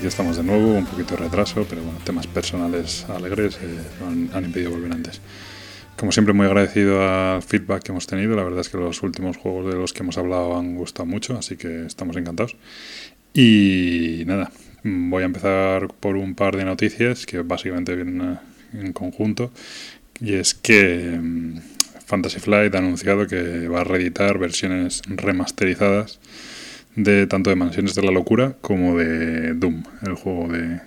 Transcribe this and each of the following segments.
Aquí estamos de nuevo, un poquito de retraso, pero bueno, temas personales alegres eh, han, han, impedido volver antes. Como siempre, muy agradecido al feedback que hemos tenido. La verdad es que los últimos juegos de los que hemos hablado han gustado mucho, así que estamos encantados. Y nada, voy a empezar por un par de noticias que básicamente vienen en conjunto. Y es que mm, Fantasy Flight ha anunciado que va a reeditar versiones remasterizadas de tanto de Mansiones de la Locura como de Doom, el juego de,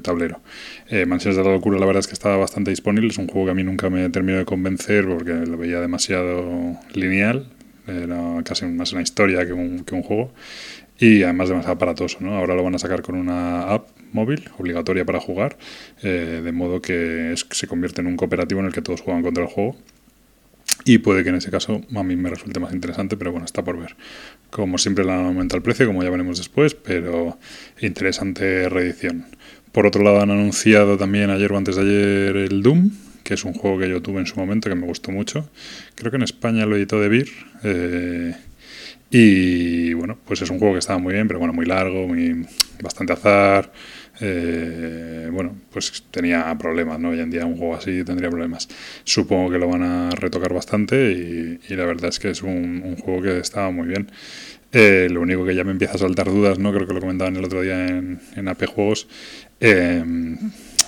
tablero. Eh, Mansiones de la Locura la verdad es que estaba bastante disponible, es un juego que a mí nunca me terminó de convencer porque lo veía demasiado lineal, era casi más una historia que un, juego y además demasiado aparatoso. ¿no? Ahora lo van a sacar con una app móvil obligatoria para jugar, eh, de modo que se convierte en un cooperativo en el que todos juegan contra el juego. Y puede que en ese caso a mí me resulte más interesante, pero bueno, está por ver. Como siempre le han aumentado el precio, como ya veremos después, pero interesante reedición. Por otro lado han anunciado también ayer o antes de ayer el Doom, que es un juego que yo tuve en su momento que me gustó mucho. Creo que en España lo editó De Beer. Eh, y bueno, pues es un juego que estaba muy bien, pero bueno, muy largo, muy, bastante azar. Eh, bueno, pues tenía problemas, ¿no? Hoy en día un juego así tendría problemas. Supongo que lo van a retocar bastante y, la verdad es que es un, juego que estaba muy bien. Eh, lo único que ya me empieza a saltar dudas, ¿no? Creo que lo comentaban el otro día en, en AP Juegos. Eh,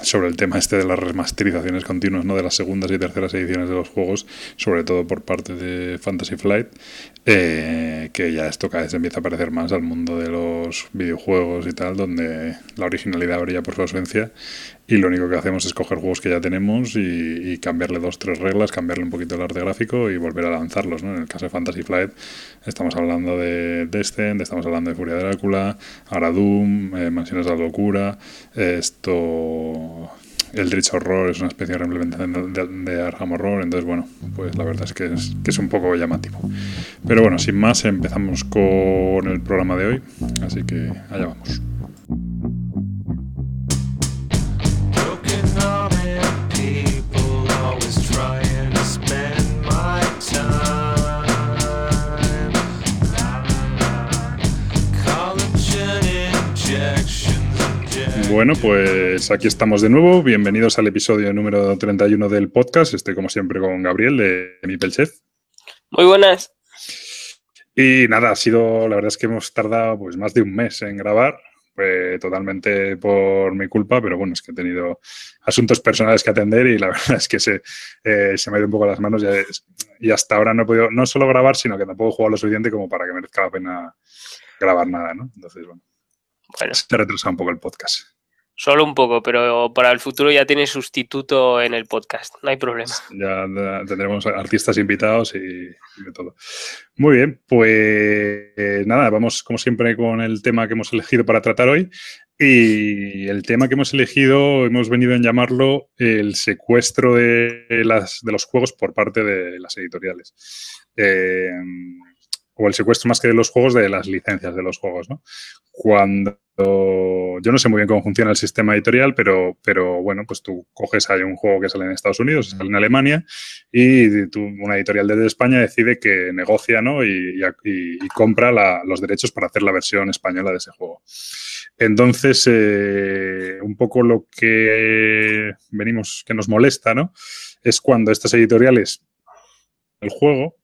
sobre el tema este de las remasterizaciones continuas ¿no? de las segundas y terceras ediciones de los juegos, sobre todo por parte de Fantasy Flight, eh, que ya esto cada vez empieza a parecer más al mundo de los videojuegos y tal, donde la originalidad brilla por su ausencia y lo único que hacemos es coger juegos que ya tenemos y, cambiarle dos, tres reglas, cambiarle un poquito el arte gráfico y volver a lanzarlos. ¿no? En el caso de Fantasy Flight estamos hablando de Descent, estamos hablando de Furia de Drácula, ahora Doom, eh, Mansiones de la Locura, esto... El Rich Horror es una especie de reimplementación de, de, Horror, entonces bueno, pues la verdad es que, es que es un poco llamativo. Pero bueno, sin más, empezamos con el programa de hoy, así que allá vamos. Bueno, pues aquí estamos de nuevo. Bienvenidos al episodio número 31 del podcast. Estoy como siempre con Gabriel de Mi Chef. Muy buenas. Y nada, ha sido, la verdad es que hemos tardado pues más de un mes en grabar, totalmente por mi culpa, pero bueno, es que he tenido asuntos personales que atender y la verdad es que se, eh, se me ha ido un poco las manos y, hasta ahora no he podido no solo grabar, sino que tampoco he jugado lo suficiente como para que merezca la pena grabar nada, ¿no? Entonces, bueno, bueno. se ha retrasado un poco el podcast. Solo un poco, pero para el futuro ya tiene sustituto en el podcast, no hay problema. Ya tendremos artistas invitados y, de todo. Muy bien, pues nada, vamos como siempre con el tema que hemos elegido para tratar hoy. Y el tema que hemos elegido, hemos venido a llamarlo el secuestro de, las, de los juegos por parte de las editoriales. Eh, o el secuestro más que de los juegos, de las licencias de los juegos, ¿no? Cuando yo no sé muy bien cómo funciona el sistema editorial, pero, pero bueno, pues tú coges ahí un juego que sale en Estados Unidos, sale en Alemania, y tú, una editorial desde España decide que negocia ¿no? y, compra los derechos para hacer la versión española de ese juego. Entonces, eh, un poco lo que venimos, que nos molesta, ¿no? Es cuando estas editoriales el juego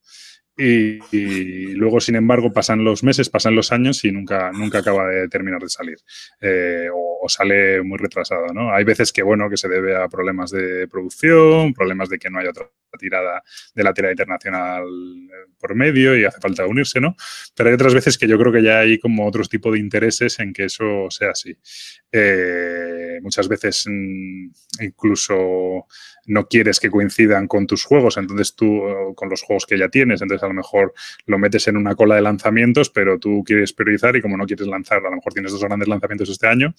y, luego, sin embargo, pasan los meses, pasan los años y nunca, nunca acaba de terminar de salir. Eh, o, sale muy retrasado, ¿no? Hay veces que, bueno, que se debe a problemas de producción, problemas de que no hay otra tirada de la tirada internacional eh, por medio y hace falta unirse, ¿no? Pero hay otras veces que yo creo que ya hay como otro tipo de intereses en que eso sea así. Eh, muchas veces mm, incluso no quieres que coincidan con tus juegos, entonces tú, con los juegos que ya tienes, entonces a lo mejor lo metes en una cola de lanzamientos, pero tú quieres priorizar y como no quieres lanzar, a lo mejor tienes dos grandes lanzamientos este año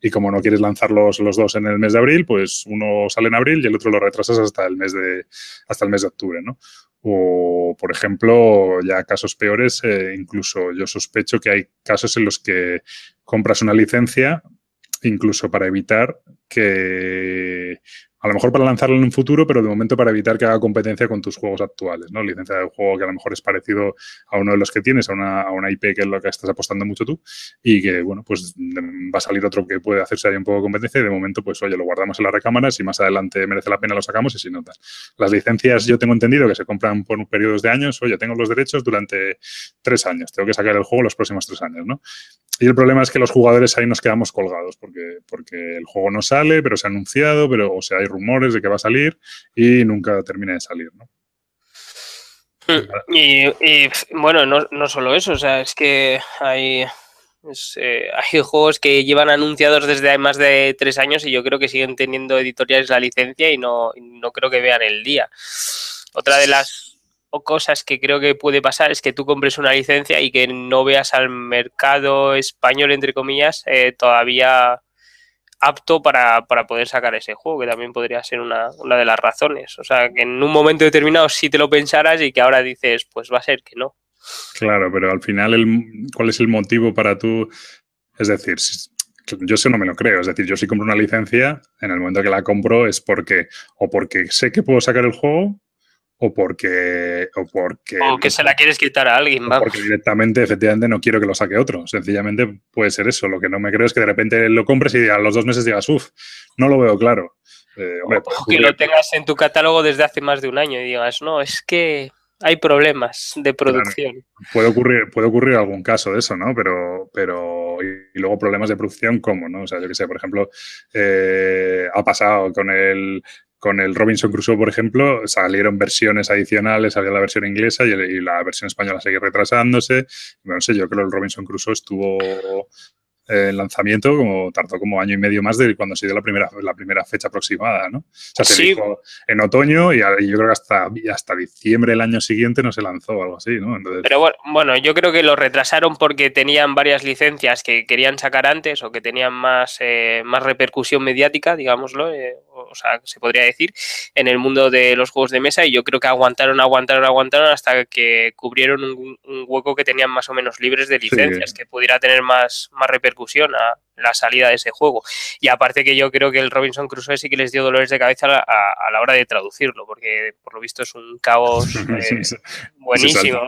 y como no quieres lanzarlos los dos en el mes de abril, pues uno sale en abril y el otro lo retrasas hasta el mes de, hasta el mes de octubre, ¿no? O, por ejemplo, ya casos peores, eh, incluso yo sospecho que hay casos en los que compras una licencia incluso para evitar que a lo mejor para lanzarlo en un futuro, pero de momento para evitar que haga competencia con tus juegos actuales, ¿no? Licencia de juego que a lo mejor es parecido a uno de los que tienes, a una, a una IP que es lo que estás apostando mucho tú, y que, bueno, pues va a salir otro que puede hacerse ahí un poco de competencia y de momento, pues, oye, lo guardamos en la recámara, si más adelante merece la pena lo sacamos y si no, tal. Las licencias yo tengo entendido que se compran por periodos de años, oye, tengo los derechos durante tres años, tengo que sacar el juego los próximos tres años, ¿no? Y el problema es que los jugadores ahí nos quedamos colgados porque, porque el juego no sale, pero se ha anunciado, pero o sea, hay rumores de que va a salir y nunca termina de salir, ¿no? Hmm. Y, bueno, no, no, solo eso, o sea, es que hay, eh, hay juegos que llevan anunciados desde más de tres años y yo creo que siguen teniendo editoriales la licencia y no, no creo que vean el día. Otra de las o cosas que creo que puede pasar es que tú compres una licencia y que no veas al mercado español, entre comillas, eh, todavía apto para, poder sacar ese juego, que también podría ser una, de las razones. O sea, que en un momento determinado sí te lo pensaras y que ahora dices, pues va a ser que no. Claro, pero al final, el, ¿cuál es el motivo para tú? Es decir, yo eso no me lo creo. Es decir, yo si compro una licencia, en el momento que la compro es porque o porque sé que puedo sacar el juego o porque o porque o que se la quieres quitar a alguien vamos. porque directamente efectivamente no quiero que lo saque otro. Sencillamente puede ser eso. Lo que no me creo es que de repente lo compres y a los dos meses digas uff no lo veo claro eh, o que lo tengas en tu catálogo desde hace más de un año y digas no es que hay problemas de producción puede ocurrir puede ocurrir algún caso de eso no pero pero y, luego problemas de producción cómo no o sea yo que sé por ejemplo eh, ha pasado con el con el Robinson Crusoe, por ejemplo, salieron versiones adicionales, salió la versión inglesa y, la versión española sigue retrasándose. No sé, yo creo que el Robinson Crusoe estuvo el lanzamiento como tardó como año y medio más de cuando se dio la primera, la primera fecha aproximada, ¿no? O sea, se dijo en otoño y, yo creo que hasta, hasta diciembre del año siguiente no se lanzó o algo así, ¿no? Pero bueno, bueno, yo creo que lo retrasaron porque tenían varias licencias que querían sacar antes o que tenían más, eh, más repercusión mediática, digámoslo, eh, o sea, se podría decir, en el mundo de los juegos de mesa y yo creo que aguantaron, aguantaron, aguantaron hasta que cubrieron un, hueco que tenían más o menos libres de licencias, que pudiera tener más, más repercusión a la salida de ese juego. Y aparte que yo creo que el Robinson Crusoe sí que les dio dolores de cabeza a, la hora de traducirlo, porque por lo visto es un caos eh, buenísimo.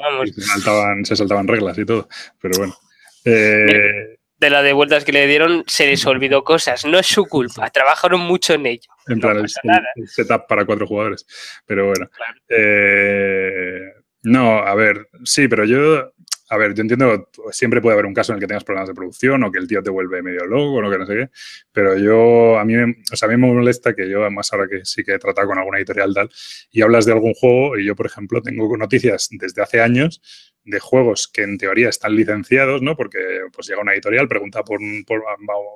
Se, saltaban, reglas y todo, pero bueno. Eh, de la de vueltas que le dieron se les olvidó cosas, no es su culpa, trabajaron mucho en ello. En plan, el, setup para cuatro jugadores, pero bueno. Eh, no, a ver, sí, pero yo a ver, yo entiendo, siempre puede haber un caso en el que tengas problemas de producción o que el tío te vuelve medio loco o que no sé qué, pero yo, a mí, o sea, a mí me molesta que yo, además ahora que sí que he tratado con alguna editorial tal, y hablas de algún juego, y yo, por ejemplo, tengo noticias desde hace años de juegos que en teoría están licenciados, ¿no? Porque pues llega una editorial, pregunta por, por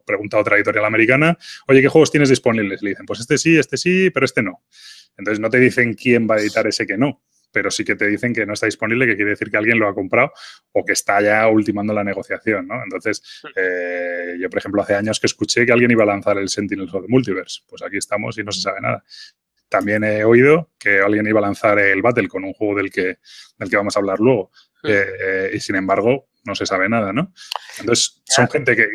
pregunta a otra editorial americana, oye, ¿qué juegos tienes disponibles? Le dicen, pues este sí, este sí, pero este no. Entonces no te dicen quién va a editar ese que no pero sí que te dicen que no está disponible, que quiere decir que alguien lo ha comprado o que está ya ultimando la negociación, ¿no? Entonces, eh, yo, por ejemplo, hace años que escuché que alguien iba a lanzar el Sentinels of the Multiverse. Pues aquí estamos y no se sabe nada. También he oído que alguien iba a lanzar el Battle con un juego del que, del que vamos a hablar luego. Hmm. Eh, y sin embargo, no se sabe nada, ¿no? Entonces, son gente que,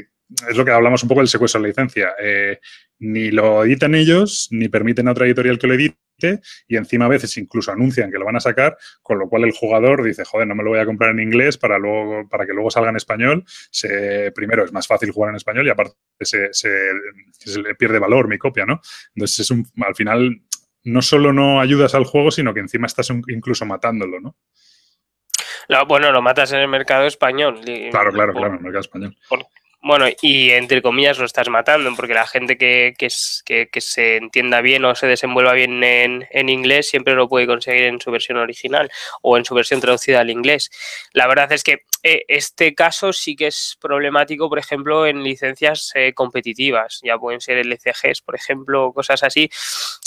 es lo que hablamos un poco del secuestro de la licencia. Eh, ni lo editan ellos, ni permiten a otra editorial que lo edite, y encima a veces incluso anuncian que lo van a sacar, con lo cual el jugador dice, joder, no me lo voy a comprar en inglés para, luego, para que luego salga en español. Se, primero, es más fácil jugar en español y aparte se, le pierde valor mi copia, ¿no? Entonces, es un, al final, no solo no ayudas al juego, sino que encima estás incluso matándolo, ¿no? bueno, lo matas en el mercado español. Claro, claro, claro, en el mercado español. Bueno, y entre comillas lo estás matando, porque la gente que, que, que, se entienda bien o se desenvuelva bien en, en, inglés siempre lo puede conseguir en su versión original o en su versión traducida al inglés. La verdad es que eh, este caso sí que es problemático, por ejemplo, en licencias eh, competitivas, ya pueden ser LCGs, por ejemplo, cosas así,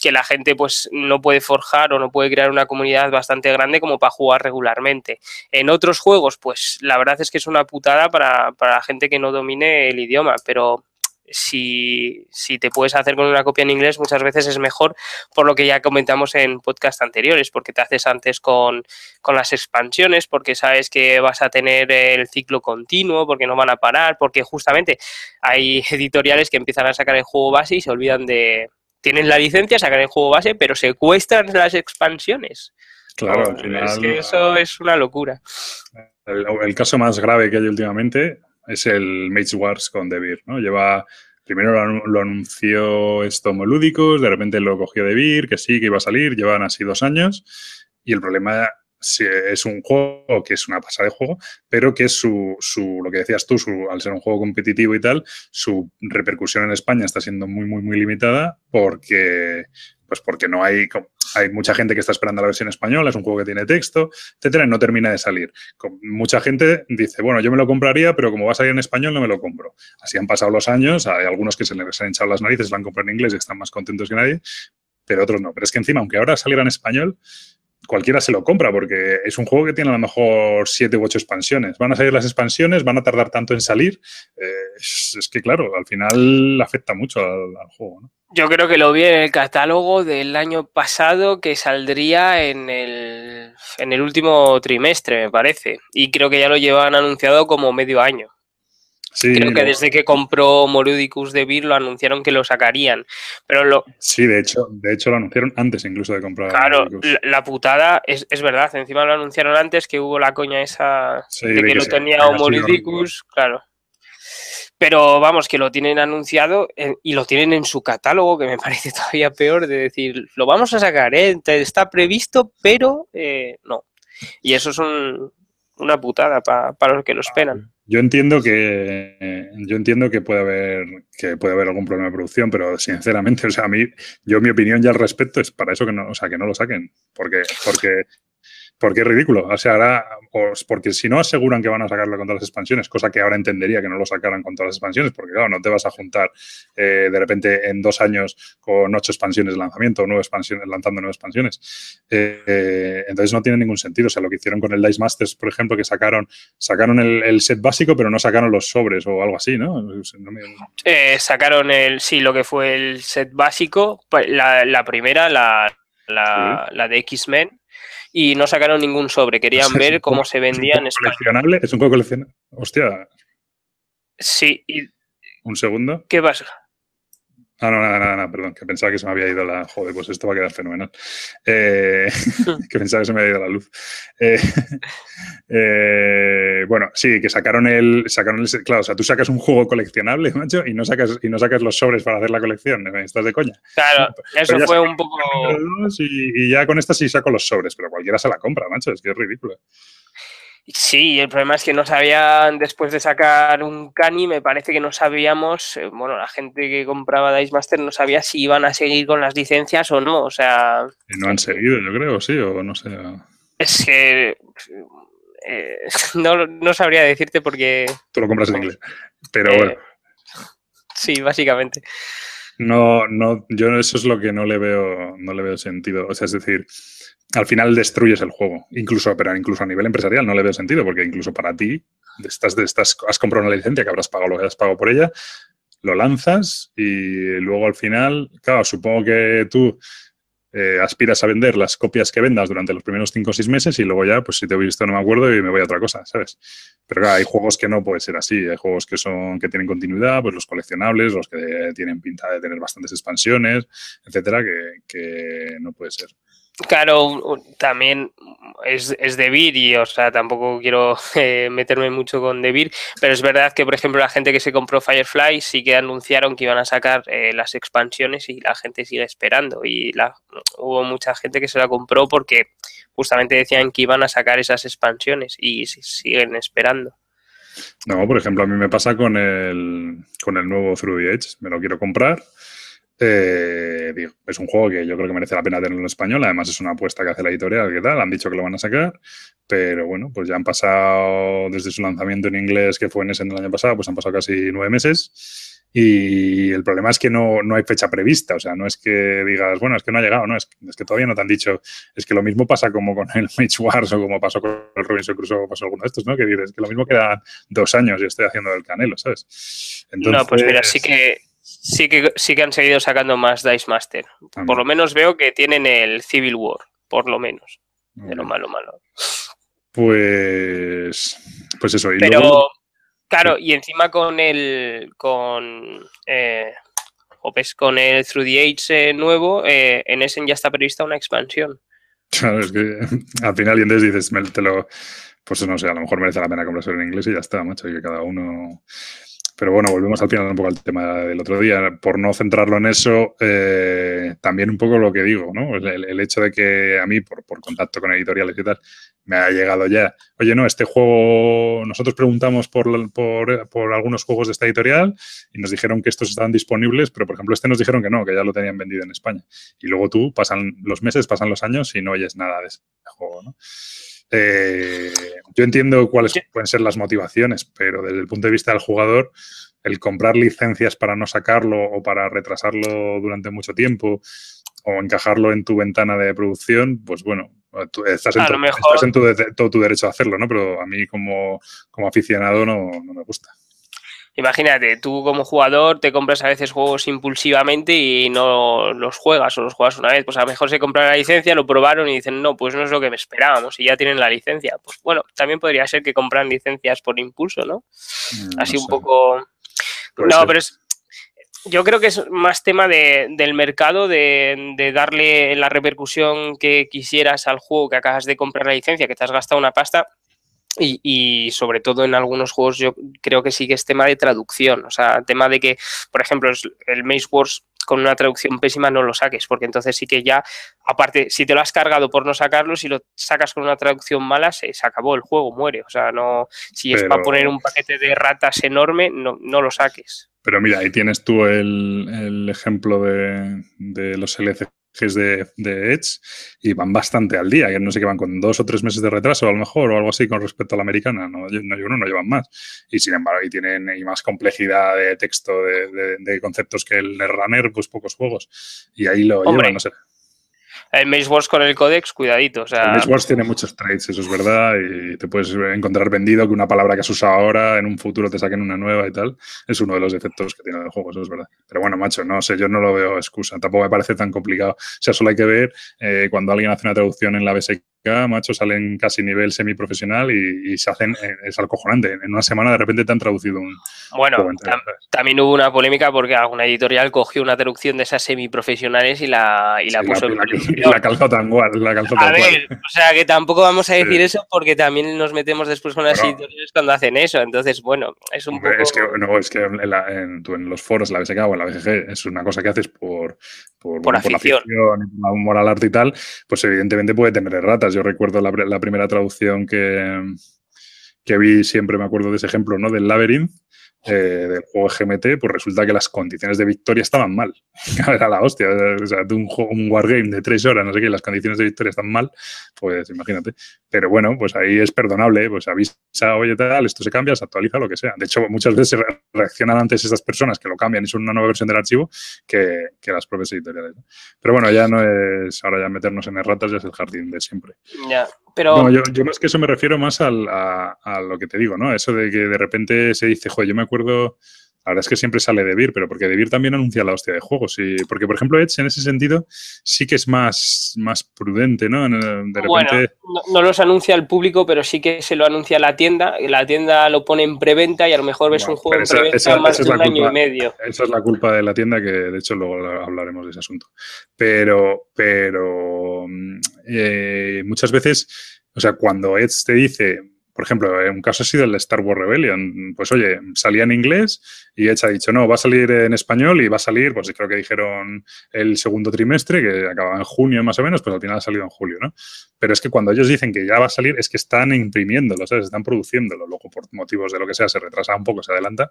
que la gente pues no puede forjar o no puede crear una comunidad bastante grande como para jugar regularmente. En otros juegos, pues la verdad es que es una putada para, para la gente que no domine el idioma, pero si, si, te puedes hacer con una copia en inglés, muchas veces es mejor, por lo que ya comentamos en podcast anteriores, porque te haces antes con, con las expansiones, porque sabes que vas a tener el ciclo continuo, porque no van a parar, porque justamente hay editoriales que empiezan a sacar el juego base y se olvidan de... Tienen la licencia, sacan el juego base, pero secuestran las expansiones. Claro, al final. Es que eso es una locura. El, caso más grave que hay últimamente es el Mage Wars con Devir, ¿no? Lleva. Primero lo, anunció esto Molúdicos, de repente lo cogió Devir, que sí, que iba a salir, llevan así dos años. Y el problema es un juego que es una pasada de juego, pero que su, su lo que decías tú, su, al ser un juego competitivo y tal, su repercusión en España está siendo muy, muy, muy limitada porque, pues porque no hay, hay mucha gente que está esperando la versión española, es un juego que tiene texto, etcétera, y no termina de salir. Mucha gente dice, bueno, yo me lo compraría, pero como va a salir en español, no me lo compro. Así han pasado los años, hay algunos que se les han echado las narices, lo han comprado en inglés y están más contentos que nadie, pero otros no. Pero es que encima, aunque ahora saliera en español, cualquiera se lo compra porque es un juego que tiene a lo mejor siete u ocho expansiones. Van a salir las expansiones, van a tardar tanto en salir. Eh, es, que, claro, al final afecta mucho al, juego. Yo creo que lo vi en el catálogo del año pasado que saldría en el, en el último trimestre, me parece. Y creo que ya lo llevan anunciado como medio año. Creo que desde que compró Morudicus de Vir lo anunciaron que lo sacarían. Pero lo... Sí, de hecho, de hecho lo anunciaron antes incluso de comprar. Claro, la, putada es, verdad. Encima lo anunciaron antes que hubo la coña esa de, que, lo tenía Morudicus, claro. Pero vamos, que lo tienen anunciado y lo tienen en su catálogo, que me parece todavía peor de decir, lo vamos a sacar, ¿eh? está previsto, pero eh, no. Y eso es una putada para los que lo esperan. Yo entiendo que yo entiendo que puede haber que puede haber algún problema de producción, pero sinceramente, o sea, a mí, yo mi opinión ya al respecto es para eso que no, o sea, que no lo saquen, porque porque porque es ridículo. O sea, ahora, pues, porque si no aseguran que van a sacarlo con todas las expansiones, cosa que ahora entendería que no lo sacaran con todas las expansiones, porque claro, no te vas a juntar eh, de repente en dos años con ocho expansiones de lanzamiento o nueve expansiones, lanzando nueve expansiones. Eh, entonces no tiene ningún sentido. O sea, lo que hicieron con el Dice Masters, por ejemplo, que sacaron, sacaron el, set básico, pero no sacaron los sobres o algo así, ¿no? Eh, sacaron el, sí, lo que fue el set básico, pues, la, primera, la, la de X-Men y no sacaron ningún sobre. Querían ver cómo se vendía en España. ¿Coleccionable? ¿Es un juego coleccionable? Hostia. Sí. ¿Un segundo? ¿Qué pasa? Ah, no, nada, nada, perdón, que pensaba que se me había ido la. Joder, pues esto va a quedar fenomenal. Eh, que pensaba que se me había ido la luz. Eh, eh, bueno, sí, que sacaron el. Sacaron el. Claro, o sea, tú sacas un juego coleccionable, macho, y no sacas, y no sacas los sobres para hacer la colección. ¿Estás de coña? Claro, eso fue un poco. Y, y, ya con esta sí saco los sobres, pero cualquiera se la compra, macho, es que es ridículo. Sí, el problema es que no sabían, después de sacar un Cani, me parece que no sabíamos, eh, bueno, la gente que compraba Dice Master no sabía si iban a seguir con las licencias o no, o sea... no han seguido, yo creo, sí, o no sé. Es que... Eh, no, sabría decirte porque... Tú lo compras en inglés, pero bueno. Sí, básicamente. No, no, yo eso es lo que no le veo, no le veo sentido. O sea, es decir, al final destruyes el juego. Incluso, incluso a nivel empresarial no le veo sentido, porque incluso para ti, estás, estás, has comprado una licencia que habrás pagado lo que has pagado por ella, lo lanzas y luego al final, claro, supongo que tú eh, aspiras a vender las copias que vendas durante los primeros 5 o 6 meses y luego ya, pues si te he visto no me acuerdo y me voy a otra cosa, ¿sabes? Pero claro, hay juegos que no puede ser así, hay juegos que son que tienen continuidad, pues los coleccionables, los que tienen pinta de tener bastantes expansiones, etcétera, que, que no puede ser. Claro, también es, es de y, o sea, tampoco quiero eh, meterme mucho con Debir, pero es verdad que, por ejemplo, la gente que se compró Firefly sí que anunciaron que iban a sacar eh, las expansiones y la gente sigue esperando. Y la, hubo mucha gente que se la compró porque justamente decían que iban a sacar esas expansiones y siguen esperando. No, por ejemplo, a mí me pasa con el, con el nuevo Through the Edge. Me lo quiero comprar eh, es un juego que yo creo que merece la pena tenerlo en español. Además, es una apuesta que hace la editorial, que tal. Han dicho que lo van a sacar, pero bueno, pues ya han pasado desde su lanzamiento en inglés, que fue en ese el año pasado, pues han pasado casi nueve meses. Y el problema es que no, no, hay fecha prevista, o sea, no es que digas, bueno, es que no ha llegado, no, es, es, que todavía no te han dicho, es que lo mismo pasa como con el Mage Wars o como pasó con el Robinson Crusoe o pasó alguno de estos, ¿no? Que dices, que lo mismo quedan dos años y estoy haciendo el canelo, ¿sabes? Entonces, no, pues mira, sí que, sí que, sí que han seguido sacando más Dice Master. Por lo menos veo que tienen el Civil War, por lo menos. De lo malo, malo. Pues, pues eso. Y Pero, claro, y encima con el, con, eh, con el Through the Age eh, nuevo, eh, en Essen ya está prevista una expansión. Claro, es que al final y entonces dices, te lo, pues no sé, a lo mejor merece la pena comprarse en inglés y ya está, macho, y que cada uno pero bueno, volvemos al final un poco al tema del otro día. Por no centrarlo en eso, eh, también un poco lo que digo, ¿no? El, hecho de que a mí, por, contacto con editoriales y tal, me ha llegado ya, oye, no, este juego, nosotros preguntamos por, por, algunos juegos de esta editorial y nos dijeron que estos estaban disponibles, pero por ejemplo este nos dijeron que no, que ya lo tenían vendido en España. Y luego tú, pasan los meses, pasan los años y no oyes nada de ese juego, ¿no? Eh, yo entiendo cuáles pueden ser las motivaciones, pero desde el punto de vista del jugador, el comprar licencias para no sacarlo o para retrasarlo durante mucho tiempo o encajarlo en tu ventana de producción, pues bueno, estás, en, todo tu derecho a hacerlo, ¿no? Pero a mí como, como aficionado no, no me gusta. Imagínate, tú como jugador te compras a veces juegos impulsivamente y no los juegas o los juegas una vez. Pues a lo mejor se compran la licencia, lo probaron y dicen, no, pues no es lo que me esperábamos y ya tienen la licencia. Pues bueno, también podría ser que compran licencias por impulso, ¿no? Mm, Así un poco... no, pero es, yo creo que es más tema de, del mercado, de, de, darle la repercusión que quisieras al juego que acabas de comprar la licencia, que te has gastado una pasta y, sobre todo en algunos juegos yo creo que sí que es tema de traducción, o sea, tema de que, por ejemplo, el Maze Wars con una traducción pésima no lo saques, porque entonces sí que ya, aparte, si te lo has cargado por no sacarlo, si lo sacas con una traducción mala, se, se acabó el juego, muere. O sea, no, si es para poner un paquete de ratas enorme, no, no lo saques. Pero mira, ahí tienes tú el, el ejemplo de, de los LC de, de, Edge y van bastante al día, que no sé qué van con dos o tres meses de retraso a lo mejor o algo así con respecto a la americana, no, no, no, no llevan más. Y sin embargo, ahí tienen y más complejidad de texto, de, de, conceptos que el Runner, pues pocos juegos. Y ahí lo llevan, no sé. El Maze Wars con el Codex, cuidadito. O sea... El Wars tiene muchos traits, eso es verdad, y te puedes encontrar vendido que una palabra que has usado ahora en un futuro te saquen una nueva y tal. Es uno de los efectos que tiene el juego, eso es verdad. Pero bueno, macho, no sé, yo no lo veo excusa. Tampoco me parece tan complicado. O sea, solo hay que ver eh, cuando alguien hace una traducción en la BSK macho, salen casi nivel semiprofesional y, y se hacen, eh, es alcojonante. En una semana de repente te han traducido un... Bueno, también hubo una polémica porque alguna editorial cogió una traducción de esas semiprofesionales y la, y la puso la, en la, calzó tan cual. La calzó a ver, o sea que tampoco vamos a decir eso porque también nos metemos después con las editoriales cuando hacen eso. Entonces, bueno, es un poco... Es que, no, es que en, en, los foros, la BSK o en la BGG, es una cosa que haces por, por, por, la afición, por la humor al arte y tal, pues evidentemente puede tener ratas yo recuerdo la, primera traducción que, que vi, siempre me acuerdo de ese ejemplo, ¿no? Del Labyrinth, eh, del juego GMT, pues resulta que las condiciones de victoria estaban mal. Era la hostia. O sea, de un, un wargame de tres horas, no sé qué, las condiciones de victoria están mal, pues imagínate. Pero bueno, pues ahí es perdonable, pues avisa, oye, tal, esto se cambia, se actualiza, lo que sea. De hecho, muchas veces reaccionan antes esas personas que lo cambian y son una nueva versión del archivo que, que las propias editoriales. Pero bueno, ya no es ahora ya meternos en erratas, ya es el jardín de siempre. Ya, pero... yo, yo, más que eso me refiero más al, a, a, lo que te digo, ¿no? Eso de que de repente se dice, joder, yo me acuerdo la verdad es que siempre sale de Vir, pero porque de Vir también anuncia la hostia de juegos. Y, porque, por ejemplo, Edge en ese sentido sí que es más, más prudente, ¿no? De repente... Bueno, no, los anuncia al público, pero sí que se lo anuncia a la tienda. Y la tienda lo pone en preventa y a lo mejor ves un juego en preventa más de un año y medio. Esa es la culpa de la tienda, que de hecho luego hablaremos de ese asunto. Pero, pero mm, eh, muchas veces, o sea, cuando Edge te dice por ejemplo, un caso ha sido el Star Wars Rebellion. Pues oye, salía en inglés y Edge ha dicho, no, va a salir en español y va a salir, pues creo que dijeron el segundo trimestre, que acababa en junio más o menos, pues al final ha salido en julio, ¿no? Pero es que cuando ellos dicen que ya va a salir, es que están imprimiéndolo, ¿sabes? Están produciéndolo. Luego, por motivos de lo que sea, se retrasa un poco, se adelanta.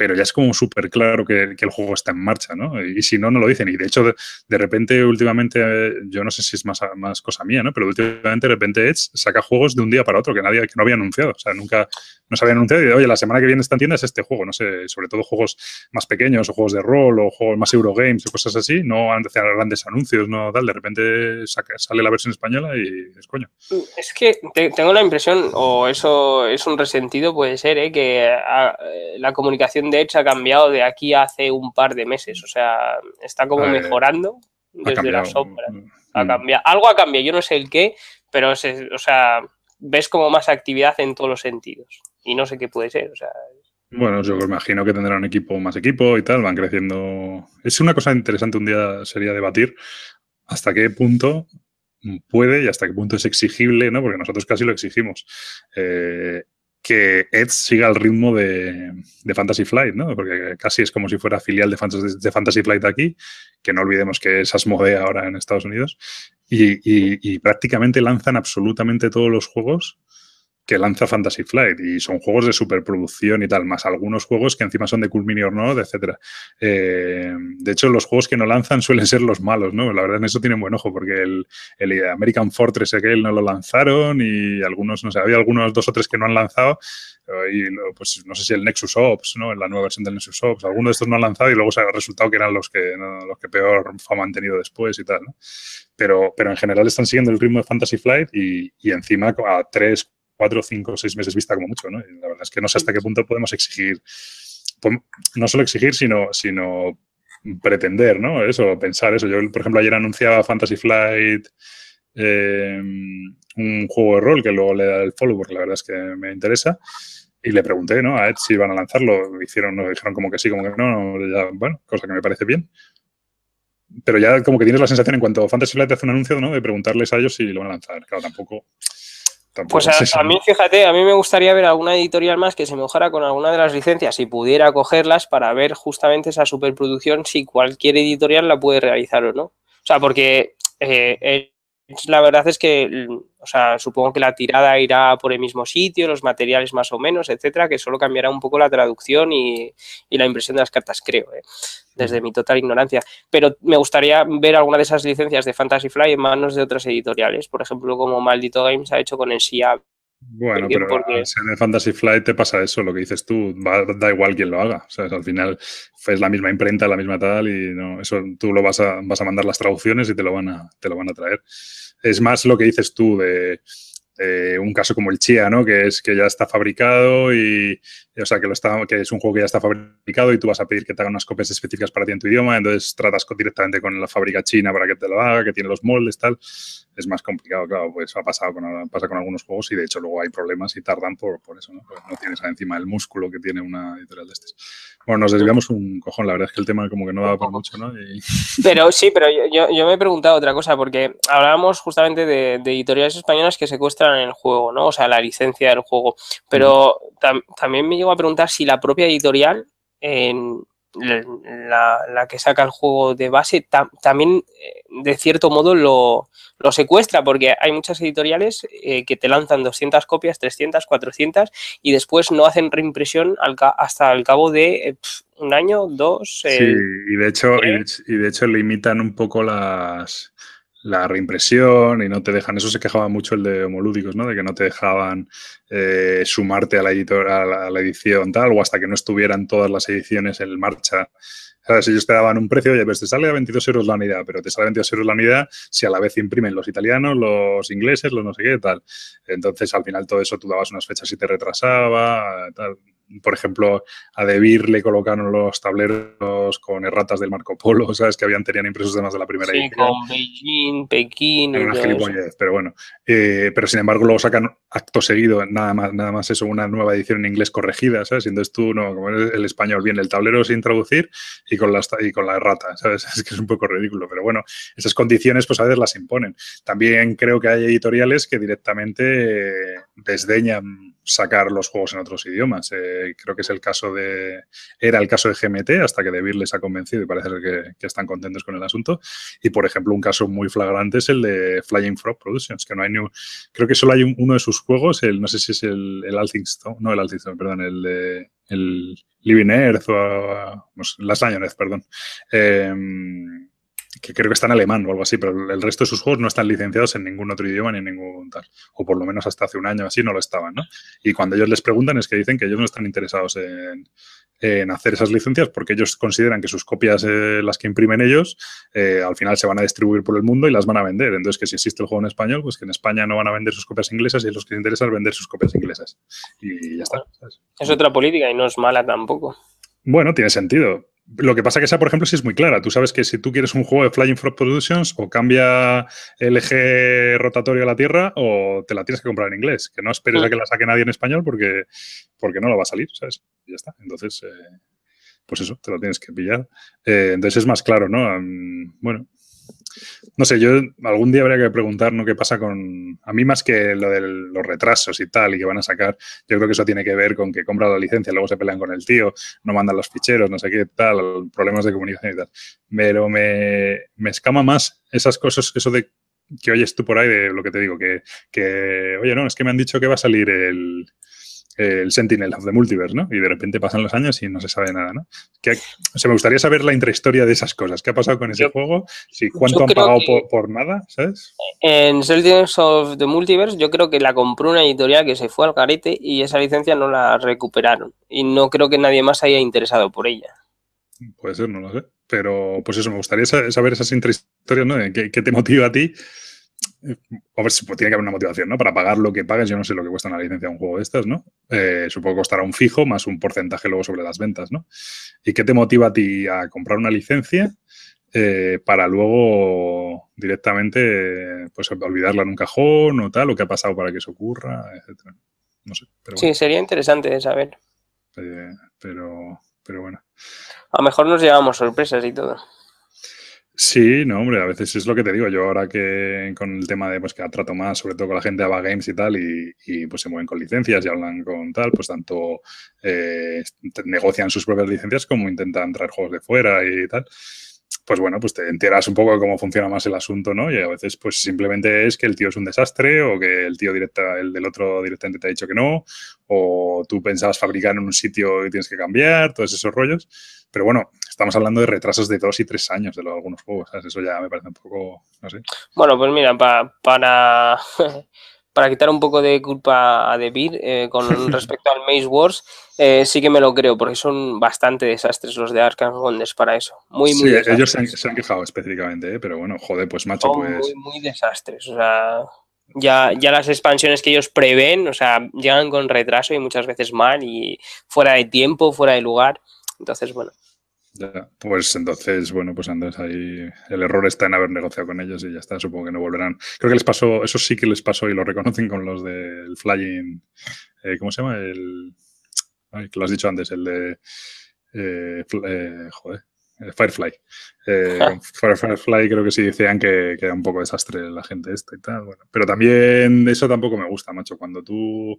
Pero ya es como súper claro que, el juego está en marcha, ¿no? Y, si no, no lo dicen. Y de hecho, de, repente, últimamente, eh, yo no sé si es más, más cosa mía, ¿no? Pero últimamente, de repente, Edge saca juegos de un día para otro que nadie, que no había anunciado. O sea, nunca nos había anunciado. Y, oye, la semana que viene está en tienda es este juego. No sé, sobre todo juegos más pequeños o juegos de rol o juegos más Eurogames o cosas así. No han grandes anuncios, no tal. De repente sale la versión española y es coño. Es que tengo la impresión, o eso es un resentido, puede ser, ¿eh? que ah, la comunicación de hecho ha cambiado de aquí hace un par de meses. O sea, está como mejorando desde la sombra. Mm, ha mm. cambiado. Algo ha cambiado, yo no sé el qué, pero o sea, ves como más actividad en todos los sentidos. Y no sé qué puede ser. O sea, bueno, yo me imagino que tendrán equipo más equipo y tal, van creciendo. Es una cosa interesante un día sería debatir hasta qué punto puede y hasta qué punto es exigible, ¿no? Porque nosotros casi lo exigimos. Eh, que Edge siga el ritmo de, Fantasy Flight, ¿no? Porque casi es como si fuera filial de Fantasy, de Flight aquí, que no olvidemos que es Asmodee ahora en Estados Unidos, y, prácticamente lanzan absolutamente todos los juegos que lanza Fantasy Flight y son juegos de superproducción y tal, más algunos juegos que encima son de Cool Mini or Not, etc. Eh, de hecho, los juegos que no lanzan suelen ser los malos, ¿no? La verdad en eso tienen buen ojo porque el, American Fortress aquel no lo lanzaron y algunos, no sé, había algunos dos o tres que no han lanzado y pues no sé si el Nexus Ops, ¿no? La nueva versión del Nexus Ops, algunos de estos no han lanzado y luego se ha resultado que eran los que, los que peor fama han tenido después y tal, ¿no? Pero, pero en general están siguiendo el ritmo de Fantasy Flight y, y encima a tres, cuatro, cinco, seis meses vista como mucho, ¿no? la verdad es que no sé hasta qué punto podemos exigir, no solo exigir, sino, sino pretender, ¿no? Eso, pensar eso. Yo, por ejemplo, ayer anunciaba Fantasy Flight, eh, un juego de rol que luego le da el follow porque la verdad es que me interesa. Y le pregunté, ¿no? A Ed si iban a lanzarlo. Hicieron, no, dijeron como que sí, como que no. bueno, cosa que me parece bien. Pero ya como que tienes la sensación en cuanto Fantasy Flight hace un anuncio, ¿no? De preguntarles a ellos si lo van a lanzar. Claro, tampoco pues a, mí, fíjate, a mí me gustaría ver alguna editorial más que se mejora con alguna de las licencias y pudiera cogerlas para ver justamente esa superproducción si cualquier editorial la puede realizar o no. O sea, porque eh, la verdad es que, o sea, supongo que la tirada irá por el mismo sitio, los materiales más o menos, etcétera, que solo cambiará un poco la traducción y, la impresión de las cartas, creo, ¿eh? Desde mi total ignorancia. Pero me gustaría ver alguna de esas licencias de Fantasy Fly en manos de otras editoriales, por ejemplo, como Maldito Games ha hecho con el SIA. Bueno, pero en el Fantasy Flight te pasa eso, lo que dices tú, da igual quién lo haga. O sea, al final es la misma imprenta, la misma tal, y no, eso tú lo vas a, vas a mandar las traducciones y te lo van a, te lo van a traer. Es más lo que dices tú de un caso como el Chia, ¿no? Que es que ya está fabricado y, o sea, que, lo está, que es un juego que ya está fabricado y tú vas a pedir que te hagan unas copias específicas para ti en tu idioma, entonces tratas directamente con la fábrica china para que te lo haga, que tiene los moldes, tal. Es más complicado, claro, pues ha pasado con, pasa con algunos juegos y de hecho luego hay problemas y tardan por, por eso, ¿no? Porque no tienes encima el músculo que tiene una editorial de estos. Bueno, nos desviamos un cojón, la verdad es que el tema como que no da para mucho, ¿no? Pero sí, pero yo, me he preguntado otra cosa, porque hablábamos justamente de, editoriales españolas que secuestran el juego, ¿no? O sea, la licencia del juego. Pero también me llego a preguntar si la propia editorial, en la, que saca el juego de base, también eh, de cierto modo lo, lo secuestra, porque hay muchas editoriales eh, que te lanzan 200 copias, 300, 400 y después no hacen reimpresión hasta el cabo de eh, un año, dos. sí, y de, hecho, y de, hecho limitan un poco las, la reimpresión y no te dejan, eso se quejaba mucho el de homolúdicos, ¿no? De que no te dejaban eh, sumarte a la, editora, a la, edición tal, o hasta que no estuvieran todas las ediciones en marcha si ellos te daban un precio, oye, pues te sale a 22 euros la unidad, pero te sale a 22 euros la unidad si a la vez imprimen los italianos, los ingleses, los no sé qué, tal. Entonces, al final todo eso tú dabas unas fechas y te retrasaba, tal por ejemplo, a Debir le colocaron los tableros con erratas del Marco Polo, ¿sabes? Que habían tenían impresos además de la primera sí, con Beijing, Pekín. pero bueno. Eh, pero sin embargo, luego sacan acto seguido, nada más, nada más eso, una nueva edición en inglés corregida, ¿sabes? Entonces tú, no, como el español, viene el tablero sin traducir y con, la, y con la errata, ¿sabes? Es que es un poco ridículo, pero bueno, esas condiciones pues a veces las imponen. También creo que hay editoriales que directamente desdeñan sacar los juegos en otros idiomas. Eh, creo que es el caso de. Era el caso de GMT, hasta que DeVir les ha convencido y parece que, que, están contentos con el asunto. Y por ejemplo, un caso muy flagrante es el de Flying Frog Productions, que no hay ni Creo que solo hay uno de sus juegos, el, no sé si es el, el Althingstone, no el Althingstone, perdón, el de. El Living Earth o. Earth, perdón. Eh, que creo que está en alemán o algo así, pero el resto de sus juegos no están licenciados en ningún otro idioma ni en ningún tal. O por lo menos hasta hace un año así no lo estaban, ¿no? Y cuando ellos les preguntan es que dicen que ellos no están interesados en, hacer esas licencias porque ellos consideran que sus copias, eh, las que imprimen ellos, eh, al final se van a distribuir por el mundo y las van a vender. Entonces, que si existe el juego en español, pues que en España no van a vender sus copias inglesas y los que les interesa es vender sus copias inglesas. Y ya está. Es otra política y no es mala tampoco. Bueno, tiene sentido. Lo que pasa que esa, por ejemplo, sí es muy clara. Tú sabes que si tú quieres un juego de Flying Frog Productions, o cambia el eje rotatorio a la Tierra, o te la tienes que comprar en inglés. Que no esperes a que la saque nadie en español porque, porque no lo va a salir, ¿sabes? Y ya está. Entonces, eh, pues eso, te lo tienes que pillar. Eh, entonces es más claro, ¿no? bueno, no sé, yo algún día habría que preguntar, ¿no? ¿Qué pasa con... A mí más que lo de los retrasos y tal y que van a sacar, yo creo que eso tiene que ver con que compran la licencia, luego se pelean con el tío, no mandan los ficheros, no sé qué tal, problemas de comunicación y tal. Pero me, me escama más esas cosas, eso de que oyes tú por ahí de lo que te digo, que, que, oye, no, es que me han dicho que va a salir el, el Sentinel of the Multiverse, ¿no? Y de repente pasan los años y no se sabe nada, ¿no? Que, o me gustaría saber la intrahistoria de esas cosas. ¿Qué ha pasado con ese juego? Si, ¿Cuánto han pagado por, nada? ¿Sabes? En Sentinels of the Multiverse yo creo que la compró una editorial que se fue al garete y esa licencia no la recuperaron. Y no creo que nadie más haya interesado por ella. Puede ser, no lo sé. Pero pues eso, me gustaría saber esas intrahistorias, ¿no? ¿Qué, qué te motiva a ti? A ver si tiene que haber una motivación, ¿no? Para pagar lo que pagas, yo no sé lo que cuesta una licencia de un juego de estas, ¿no? Eh, supongo que costará un fijo más un porcentaje luego sobre las ventas, ¿no? ¿Y qué te motiva a ti a comprar una licencia eh, para luego directamente pues olvidarla en un cajón o tal, o qué ha pasado para que eso ocurra, etcétera? No sé. Sí, sería interesante de saber. Eh, pero, pero bueno. A lo mejor nos llevamos sorpresas y todo. Sí, no, hombre, a veces es lo que te digo. Yo ahora que con el tema de pues que trato más, sobre todo con la gente de Ava Games y tal, y, pues se mueven con licencias y hablan con tal, pues tanto eh, negocian sus propias licencias como intentan traer juegos de fuera y tal pues bueno, pues te enteras un poco de cómo funciona más el asunto, ¿no? Y a veces, pues simplemente es que el tío es un desastre o que el tío directa, el del otro directamente te ha dicho que no, o tú pensabas fabricar en un sitio y tienes que cambiar, todos esos rollos. Pero bueno, estamos hablando de retrasos de dos y tres años de algunos juegos, ¿sabes? Eso ya me parece un poco, no sé. Bueno, pues mira, para para quitar un poco de culpa a Debir eh, con respecto al Maze Wars, eh, sí que me lo creo, porque son bastante desastres los de Arkham Gondes para eso. Muy, muy sí, ellos se han, quejado específicamente, ¿eh? pero bueno, joder, pues macho, pues... Muy, muy desastres, o sea, ya, ya las expansiones que ellos prevén, o sea, llegan con retraso y muchas veces mal y fuera de tiempo, fuera de lugar, entonces, bueno. Ya, pues entonces, bueno, pues entonces ahí el error está en haber negociado con ellos y ya está, supongo que no volverán. Creo que les pasó, eso sí que les pasó y lo reconocen con los del Flying, eh, ¿cómo se llama? El, ay, que lo has dicho antes, el de, eh, eh, joder, Firefly. Firefly creo que sí decían que, que, era un poco desastre la gente esta y tal, bueno, pero también eso tampoco me gusta, macho, cuando tú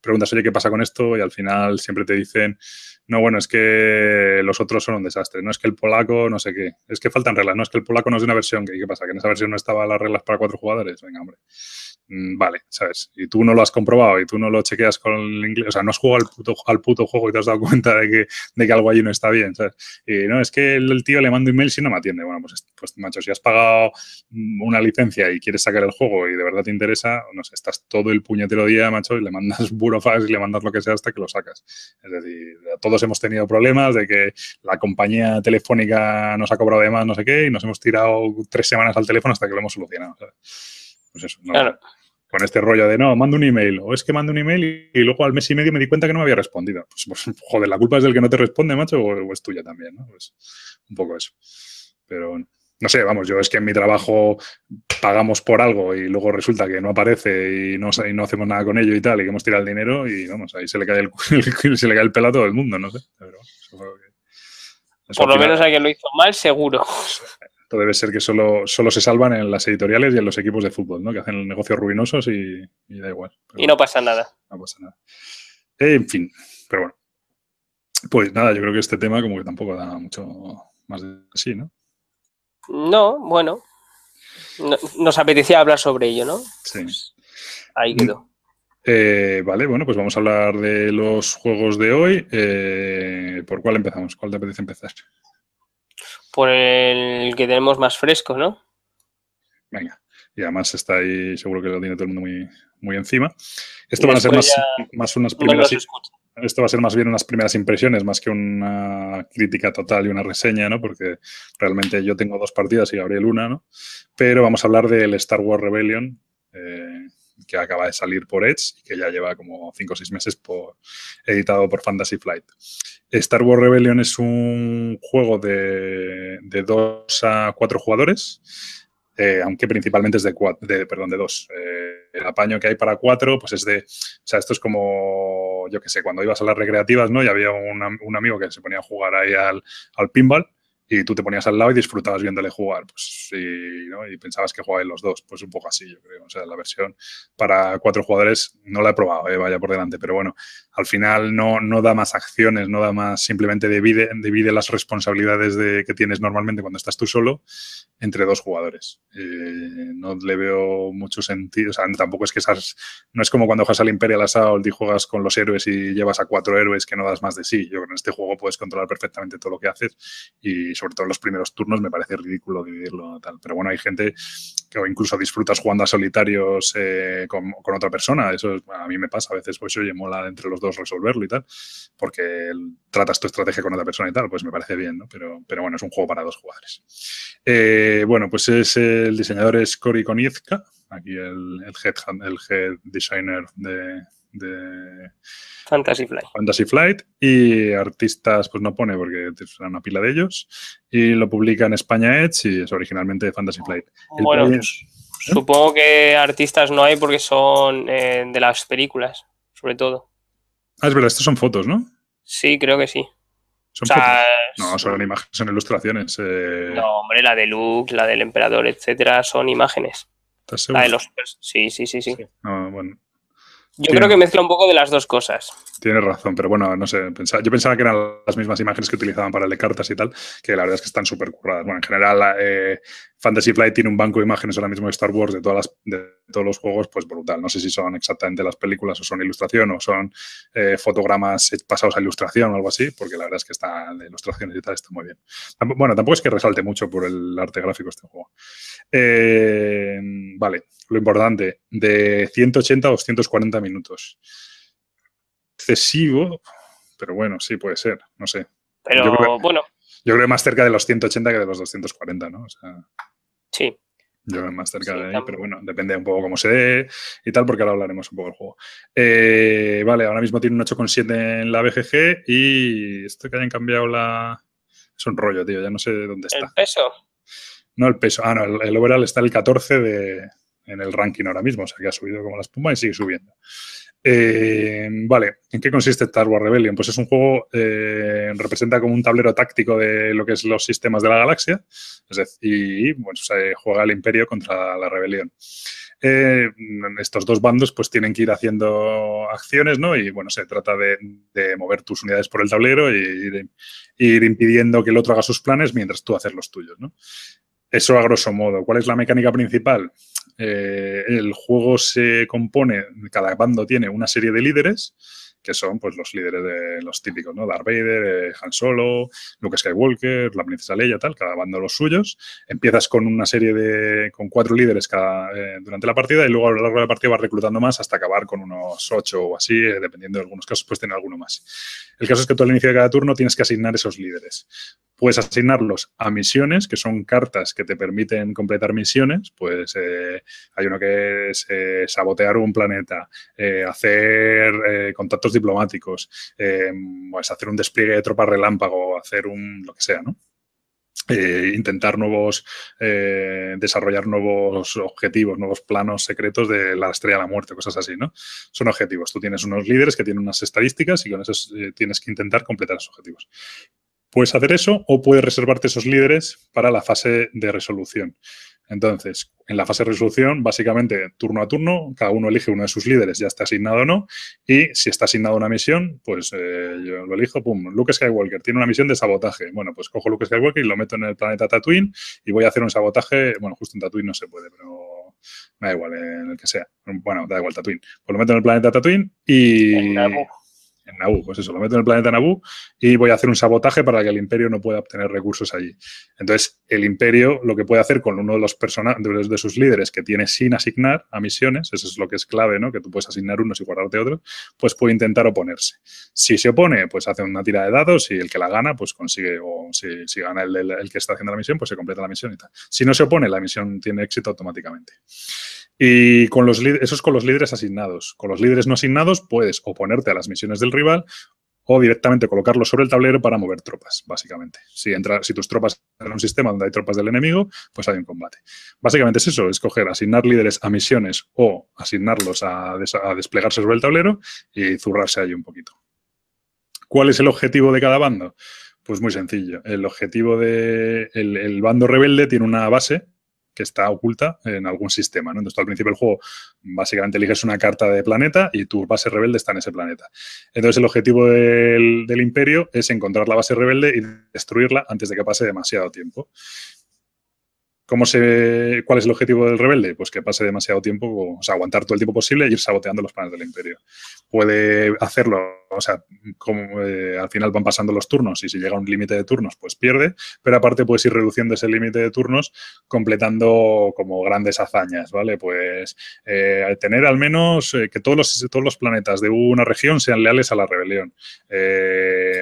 preguntas, oye, ¿qué pasa con esto? Y al final siempre te dicen, no, bueno, es que los otros son un desastre, no es que el polaco, no sé qué, es que faltan reglas, no es que el polaco no es de una versión, ¿qué, qué pasa? ¿Que en esa versión no estaban las reglas para cuatro jugadores? Venga, hombre. Mm, vale, ¿sabes? Y tú no lo has comprobado y tú no lo chequeas con el inglés, o sea, no has jugado al puto, al puto juego y te has dado cuenta de que, de que algo allí no está bien, ¿sabes? Y no, es que el, tío le manda email si no me atiende. Bueno, pues, pues macho, si has pagado una licencia y quieres sacar el juego y de verdad te interesa, no sé, estás todo el puñetero día, macho, y le mandas burofax y le mandas lo que sea hasta que lo sacas. Es decir, todos hemos tenido problemas de que la compañía telefónica nos ha cobrado de más, no sé qué, y nos hemos tirado tres semanas al teléfono hasta que lo hemos solucionado, ¿sabes? Pues eso, no, claro con este rollo de no, mando un email, o es que mando un email y, luego al mes y medio me di cuenta que no me había respondido. Pues, pues joder, la culpa es del que no te responde, macho, o, es tuya también, ¿no? Pues un poco eso. Pero bueno, no sé, vamos, yo es que en mi trabajo pagamos por algo y luego resulta que no aparece y no, y no hacemos nada con ello y tal, y que hemos tirado el dinero y vamos, ahí se le cae el, se le cae el pelo a todo el mundo, no sé. Pero, por lo menos a quien lo hizo mal, seguro. debe ser que solo, solo se salvan en las editoriales y en los equipos de fútbol, ¿no? Que hacen negocios ruinosos y, y da igual. Y no pasa nada. No pasa nada. En fin, pero bueno. Pues nada, yo creo que este tema como que tampoco da mucho más de sí, ¿no? No, bueno. nos apetecía hablar sobre ello, ¿no? Sí. Pues ahí quedó. Eh, vale, bueno, pues vamos a hablar de los juegos de hoy. Eh, ¿Por cuál empezamos? ¿Cuál te apetece empezar? Por el que tenemos más fresco, ¿no? Venga. Y además está ahí, seguro que lo tiene todo el mundo muy, muy encima. Esto van a ser más, más unas primeras. Esto va a ser más bien unas primeras impresiones, más que una crítica total y una reseña, ¿no? Porque realmente yo tengo dos partidas y Gabriel una, ¿no? Pero vamos a hablar del Star Wars Rebellion, eh, que acaba de salir por Edge y que ya lleva como 5 o 6 meses por, editado por Fantasy Flight. Star Wars Rebellion es un juego de, de 2 a 4 jugadores eh, aunque principalmente es de, de, perdón, de dos. Eh, el apaño que hay para cuatro, pues es de, o sea, esto es como, yo qué sé, cuando ibas a las recreativas, ¿no? Y había un amigo que se ponía a jugar ahí al, al pinball y tú te ponías al lado y disfrutabas viéndole jugar. Pues, y, ¿no? y pensabas que jugabais los dos. Pues un poco así, yo creo. O sea, la versión para cuatro jugadores no la he probado, eh, vaya por delante. Pero bueno, al final no, no da más acciones, no da más, simplemente divide, divide las responsabilidades de, que tienes normalmente cuando estás tú solo entre dos jugadores. Eh, no le veo mucho sentido. O sea, tampoco es que esas. No es como cuando juegas al Imperial Assault y juegas con los héroes y llevas a cuatro héroes que no das más de sí. Yo creo que en este juego puedes controlar perfectamente todo lo que haces y sobre todo en los primeros turnos me parece ridículo dividirlo tal. Pero bueno, hay gente que incluso disfrutas jugando a solitarios eh, con, otra persona. Eso a mí me pasa a veces, pues oye, mola entre los dos resolverlo y tal, porque tratas tu estrategia con otra persona y tal, pues me parece bien, ¿no? Pero, pero bueno, es un juego para dos jugadores. Eh, bueno, pues es el diseñador es Cory Konizka, aquí el, el, head, el head designer de, de Fantasy Flight. Fantasy Flight y artistas pues no pone porque es una pila de ellos y lo publica en España Edge y es originalmente de Fantasy Flight. bueno, pues, supongo que artistas no hay porque son eh, de las películas, sobre todo. Ah, es verdad, estas son fotos, ¿no? Sí, creo que sí. ¿Son fotos? No, son imágenes, son ilustraciones. Eh. No, hombre, la de Luke, la del emperador, etcétera, son imágenes. ¿Estás seguro? La de los... Sí, sí, sí, sí. sí. Ah, bueno, yo creo que mezcla un poco de las dos cosas. Tienes razón, pero bueno, no sé, yo pensaba que eran las mismas imágenes que utilizaban para el de cartas y tal, que la verdad es que están súper curradas. Bueno, en general, eh, Fantasy Flight tiene un banco de imágenes ahora mismo de Star Wars de, todas de todos los juegos, pues brutal. No sé si son exactamente las películas o son ilustración o son eh, fotogramas pasados a ilustración o algo así, porque la verdad es que está de ilustraciones y tal, está muy bien. Bueno, tampoco es que resalte mucho por el arte gráfico este juego. Eh, vale, lo importante, de 180 a 240 minutos. Excesivo, pero bueno, sí puede ser, no sé. Pero bueno. Yo creo que más cerca de los 180 que de los 240, ¿no? sí. Yo creo más cerca de ahí, pero bueno, depende un poco cómo se dé y tal, porque ahora hablaremos un poco del juego. Eh, vale, ahora mismo tiene un 8,7 en la BGG y esto que hayan cambiado la... Es un rollo, tío, ya no sé dónde está. ¿El peso? No, el peso. Ah, no, el, overall está el 14 de, en el ranking ahora mismo, o sea que ha subido como la espuma y sigue subiendo. Eh, vale, ¿en qué consiste Star Wars Rebellion? Pues es un juego, eh, representa como un tablero táctico de lo que es los sistemas de la galaxia, es decir, y bueno, se juega el imperio contra la rebelión. Eh, estos dos bandos pues tienen que ir haciendo acciones, ¿no? Y bueno, se trata de, mover tus unidades por el tablero y ir, impidiendo que el otro haga sus planes mientras tú haces los tuyos, ¿no? Eso a grosso modo. ¿Cuál es la mecánica principal? Eh, el juego se compone, cada bando tiene una serie de líderes que son pues los líderes de los típicos, ¿no? Darth Vader, eh, Han Solo, Luke Skywalker, la princesa Leia, tal, cada bando los suyos. Empiezas con una serie de, con cuatro líderes eh, durante la partida y luego a lo largo de la partida vas reclutando más hasta acabar con unos ocho o así, dependiendo de algunos casos, pues tener alguno más. El caso es que tú al inicio de cada turno tienes que asignar esos líderes. Puedes asignarlos a misiones, que son cartas que te permiten completar misiones. Pues eh, hay uno que es eh, sabotear un planeta, eh, hacer contactos diplomáticos, pues hacer un despliegue de tropas relámpago, hacer un lo que sea, ¿no? intentar nuevos, desarrollar nuevos objetivos, nuevos planos secretos de la estrella de la muerte, cosas así, ¿no? Son objetivos. Tú tienes unos líderes que tienen unas estadísticas y con eso tienes que intentar completar esos objetivos. Puedes hacer eso o puedes reservarte esos líderes para la fase de resolución. Entonces, en la fase de resolución, básicamente turno a turno, cada uno elige uno de sus líderes, ya está asignado o no, y si está asignado una misión, pues eh, yo lo elijo, pum, Luke Skywalker tiene una misión de sabotaje. Bueno, pues cojo Luke Skywalker y lo meto en el planeta Tatooine y voy a hacer un sabotaje, bueno, justo en Tatooine no se puede, pero me da igual, en el que sea. Bueno, da igual Tatooine. Pues lo meto en el planeta Tatooine y en. Pues eso, lo meto en el planeta Naboo y voy a hacer un sabotaje para que el imperio no pueda obtener recursos allí. Entonces, el imperio lo que puede hacer con uno de los personajes, de sus líderes que tiene sin asignar a misiones, eso es lo que es clave, ¿no? Que tú puedes asignar unos y guardarte otros, pues puede intentar oponerse. Si se opone, pues hace una tira de dados y el que la gana, pues consigue, o si, gana el, el que está haciendo la misión, pues se completa la misión y tal. Si no se opone, la misión tiene éxito automáticamente. Y con los eso es con los líderes asignados. Con los líderes no asignados puedes oponerte a las misiones del rival o directamente colocarlos sobre el tablero para mover tropas, básicamente. Si, si tus tropas en un sistema donde hay tropas del enemigo, pues hay un combate. Básicamente es eso, escoger asignar líderes a misiones o asignarlos a, desplegarse sobre el tablero y zurrarse ahí un poquito. ¿Cuál es el objetivo de cada bando? Pues muy sencillo. El objetivo del de el bando rebelde tiene una base que está oculta en algún sistema. ¿no? Entonces, al principio del juego básicamente eliges una carta de planeta y tu base rebelde está en ese planeta. Entonces, el objetivo del imperio es encontrar la base rebelde y destruirla antes de que pase demasiado tiempo. ¿Cómo se, ¿Cuál es el objetivo del rebelde? Pues que pase demasiado tiempo, o sea, aguantar todo el tiempo posible e ir saboteando los planes del imperio. Puede hacerlo, o sea, eh, al final van pasando los turnos y si llega a un límite de turnos, pues pierde, pero aparte puedes ir reduciendo ese límite de turnos completando como grandes hazañas, ¿vale? Pues eh, tener al menos eh, que todos los, todos los planetas de una región sean leales a la rebelión.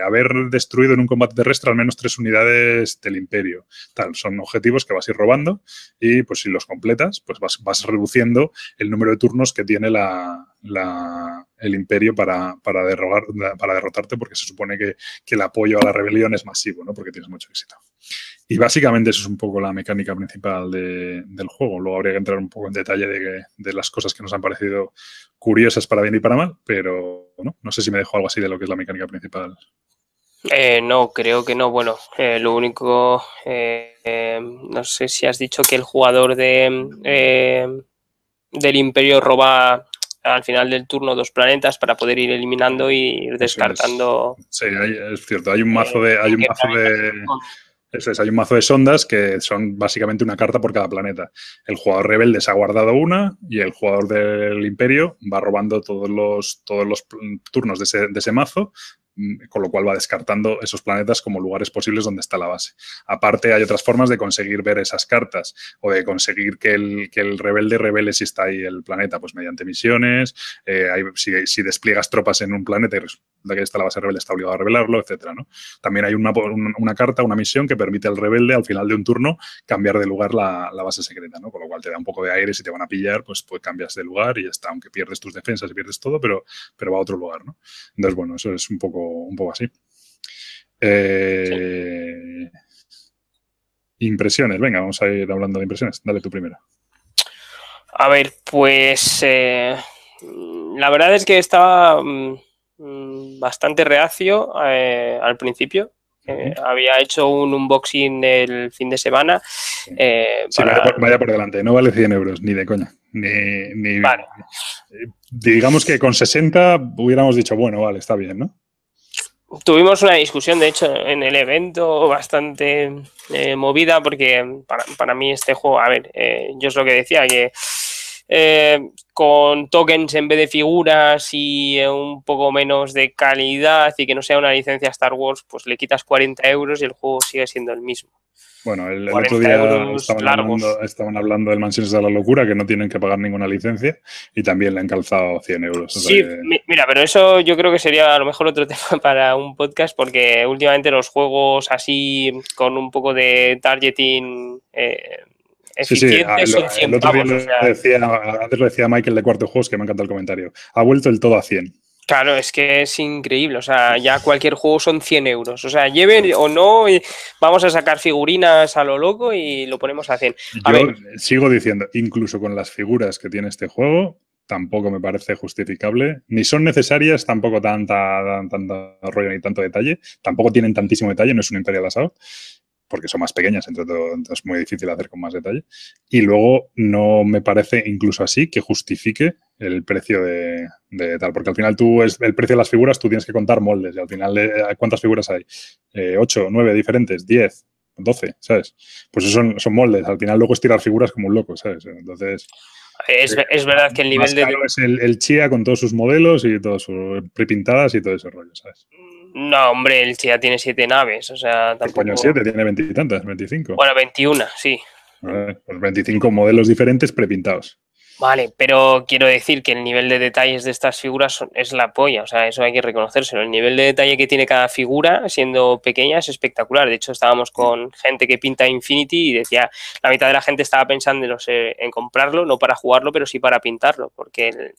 haber destruido en un combate terrestre al menos tres unidades del imperio. Son objetivos que vas a ir robando y pues si los completas, pues vas, reduciendo el número de turnos que tiene el imperio para, para, para derrotarte porque se supone que, el apoyo a la rebelión es masivo, ¿no? porque tienes mucho éxito. Y básicamente eso es un poco la mecánica principal del juego. Luego habría que entrar un poco en detalle de, de, las cosas que nos han parecido curiosas para bien y para mal, pero ¿no? no sé si me dejo algo así de lo que es la mecánica principal. Eh, no, creo que no. Bueno, eh, lo único, eh, no sé si has dicho que el jugador de del Imperio roba al final del turno dos planetas para poder ir eliminando y ir descartando. Sí, es cierto. Hay un mazo de, hay un mazo de, es, hay un mazo de sondas que son básicamente una carta por cada planeta. El jugador rebelde se ha guardado una y el jugador del imperio va robando todos los, todos los turnos de ese, de ese mazo con lo cual va descartando esos planetas como lugares posibles donde está la base. Aparte, hay otras formas de conseguir ver esas cartas o de conseguir que el, que el rebelde revele si está ahí el planeta, pues mediante misiones, eh, si, despliegas tropas en un planeta y que está la base rebelde, está obligado a revelarlo, ¿no? También hay una, una, carta, una misión que permite al rebelde al final de un turno cambiar de lugar la, la, base secreta, ¿no? Con lo cual te da un poco de aire, si te van a pillar, pues, pues cambias de lugar y ya está, aunque pierdes tus defensas y pierdes todo, pero, pero va a otro lugar, ¿no? Entonces, bueno, eso es un poco un poco así. Eh, impresiones, venga, vamos a ir hablando de impresiones. Dale tú primero. A ver, pues eh, la verdad es que estaba mm, bastante reacio eh, al principio. había hecho un unboxing el fin de semana. vaya, por, delante, no vale 100 euros, ni de coña. Ni, Digamos que con 60 hubiéramos dicho, bueno, vale, está bien, ¿no? Tuvimos una discusión, de hecho, en el evento bastante eh, movida, porque para, mí este juego, a ver, eh, yo es lo que decía, que eh, con tokens en vez de figuras y un poco menos de calidad y que no sea una licencia Star Wars, pues le quitas 40 euros y el juego sigue siendo el mismo. Bueno, el, otro día estaban hablando, del Mansiones de la Locura, que no tienen que pagar ninguna licencia, y también le han calzado 100 euros. sí, mira, pero eso yo creo que sería a lo mejor otro tema para un podcast, porque últimamente los juegos así, con un poco de targeting... Eh, eficiente son 100 decía, antes lo decía Michael de Cuarto Juegos, que me encanta el comentario. Ha vuelto el todo a 100. Claro, es que es increíble. O sea, ya cualquier juego son 100 euros. O sea, lleven o no, vamos a sacar figurinas a lo loco y lo ponemos a 100. Yo sigo diciendo, incluso con las figuras que tiene este juego, tampoco me parece justificable. Ni son necesarias, tampoco tanta, tanta rollo ni tanto detalle. Tampoco tienen tantísimo detalle, no es un Imperial Assault, porque son más pequeñas, entre todo, entonces es muy difícil hacer con más detalle. Y luego no me parece, incluso así, que justifique el precio de, tal, porque al final tú, es el precio de las figuras, tú tienes que contar moldes, y al final, eh, ¿cuántas figuras hay? Eh, ¿8, 9 diferentes? ¿10? 12, ¿sabes? Pues eso son, son moldes. Al final luego es tirar figuras como un loco, ¿sabes? Entonces... Es, eh, es verdad que el nivel de... Es el, el, Chia con todos sus modelos y todas sus prepintadas y todo ese rollo, ¿sabes? No, hombre, el Chia tiene siete naves, o sea, tampoco... Coño, siete, tiene veintitantas, veinticinco. Bueno, veintiuna, sí. pues 25 modelos diferentes prepintados. Vale, pero quiero decir que el nivel de detalles de estas figuras es la polla, o sea, eso hay que reconocérselo. El nivel de detalle que tiene cada figura, siendo pequeña, es espectacular. De hecho, estábamos con gente que pinta Infinity y decía, la mitad de la gente estaba pensando en, comprarlo, no para jugarlo, pero sí para pintarlo, porque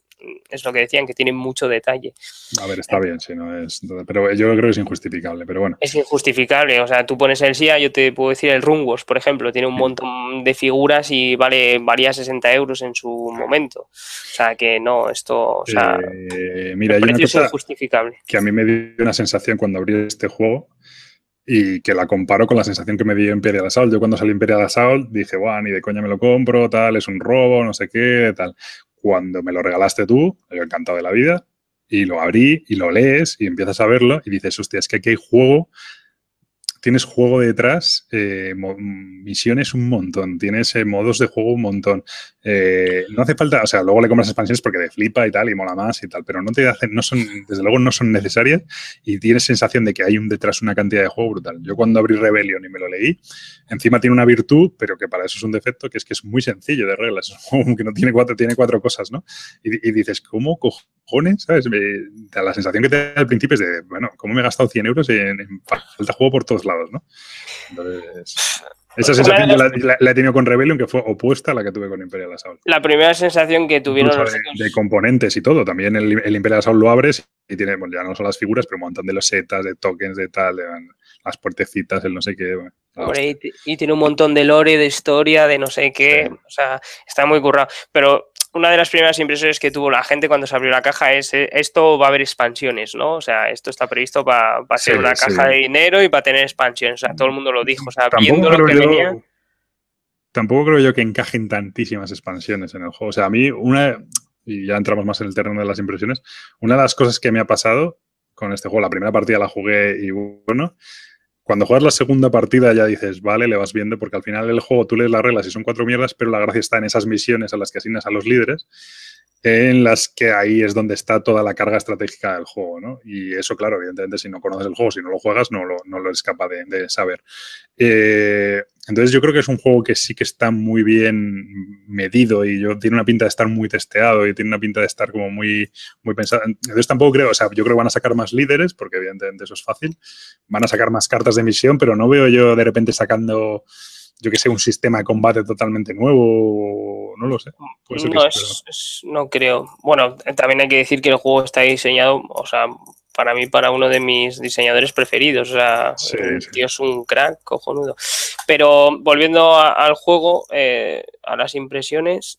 es lo que decían, que tiene mucho detalle. A ver, está bien, sí, no es. Pero yo creo que es injustificable, pero bueno. Es injustificable, o sea, tú pones el SIA, yo te puedo decir el Rungos, por ejemplo, tiene un montón de figuras y vale, valía 60 euros en su momento. O sea, que no, esto, o sea, eh, mira, hay una cosa injustificable. que a mí me dio una sensación cuando abrí este juego y que la comparo con la sensación que me dio Imperial Assault. Yo cuando salí Imperial Assault dije, guau, ni de coña me lo compro, tal, es un robo, no sé qué, tal. Cuando me lo regalaste tú, yo encantado de la vida, y lo abrí y lo lees y empiezas a verlo y dices, hostia, es que aquí hay juego tienes juego detrás, eh, misiones un montón, tienes eh, modos de juego un montón. Eh, no hace falta, o sea, luego le compras expansiones porque te flipa y tal, y mola más y tal, pero no te hacen, no son, desde luego no son necesarias y tienes sensación de que hay un detrás una cantidad de juego brutal. Yo cuando abrí Rebellion y me lo leí, encima tiene una virtud, pero que para eso es un defecto, que es que es muy sencillo de reglas. Es que no tiene cuatro, tiene cuatro cosas, ¿no? Y, dices, ¿cómo cojones? ¿Sabes? Me, la sensación que te da al principio es de, bueno, ¿cómo me he gastado 100 euros en, en falta juego por todos lados, ¿no? Entonces, esa sensación la, he tenido con Rebellion, que fue opuesta a la que tuve con Imperial Assault. La primera sensación que tuvieron los de, componentes y todo. También el, el, Imperial Assault lo abres y tiene, bueno, ya no son las figuras, pero un montón de los setas, de tokens, de tal, de, las puertecitas, el no sé qué. y, tiene un montón de lore, de historia, de no sé qué. O sea, está muy currado. Pero una de las primeras impresiones que tuvo la gente cuando se abrió la caja es eh, esto va a haber expansiones, ¿no? O sea, esto está previsto para ser una caja de dinero y para tener expansiones. O sea, todo el mundo lo dijo. O sea, viendo lo que venía. Tampoco creo yo que encajen tantísimas expansiones en el juego. O sea, a mí, una, y ya entramos más en el terreno de las impresiones, una de las cosas que me ha pasado con este juego, la primera partida la jugué y bueno, cuando juegas la segunda partida ya dices, vale, le vas viendo, porque al final el juego tú lees las reglas y son cuatro mierdas, pero la gracia está en esas misiones a las que asignas a los líderes, en las que ahí es donde está toda la carga estratégica del juego, ¿no? Y eso, claro, evidentemente, si no conoces el juego, si no lo juegas, no lo, no lo eres capaz de, saber. Eh, entonces yo creo que es un juego que sí que está muy bien medido y yo, tiene una pinta de estar muy testeado y tiene una pinta de estar como muy, muy pensado. Entonces tampoco creo, o sea, yo creo que van a sacar más líderes, porque evidentemente eso es fácil, van a sacar más cartas de misión, pero no veo yo de repente sacando, yo que sé, un sistema de combate totalmente nuevo, no lo sé. no, no creo. Bueno, también hay que decir que el juego está diseñado, o sea, para mí, para uno de mis diseñadores preferidos. O sea, el tío es un crack cojonudo. Pero volviendo al juego, eh, a las impresiones,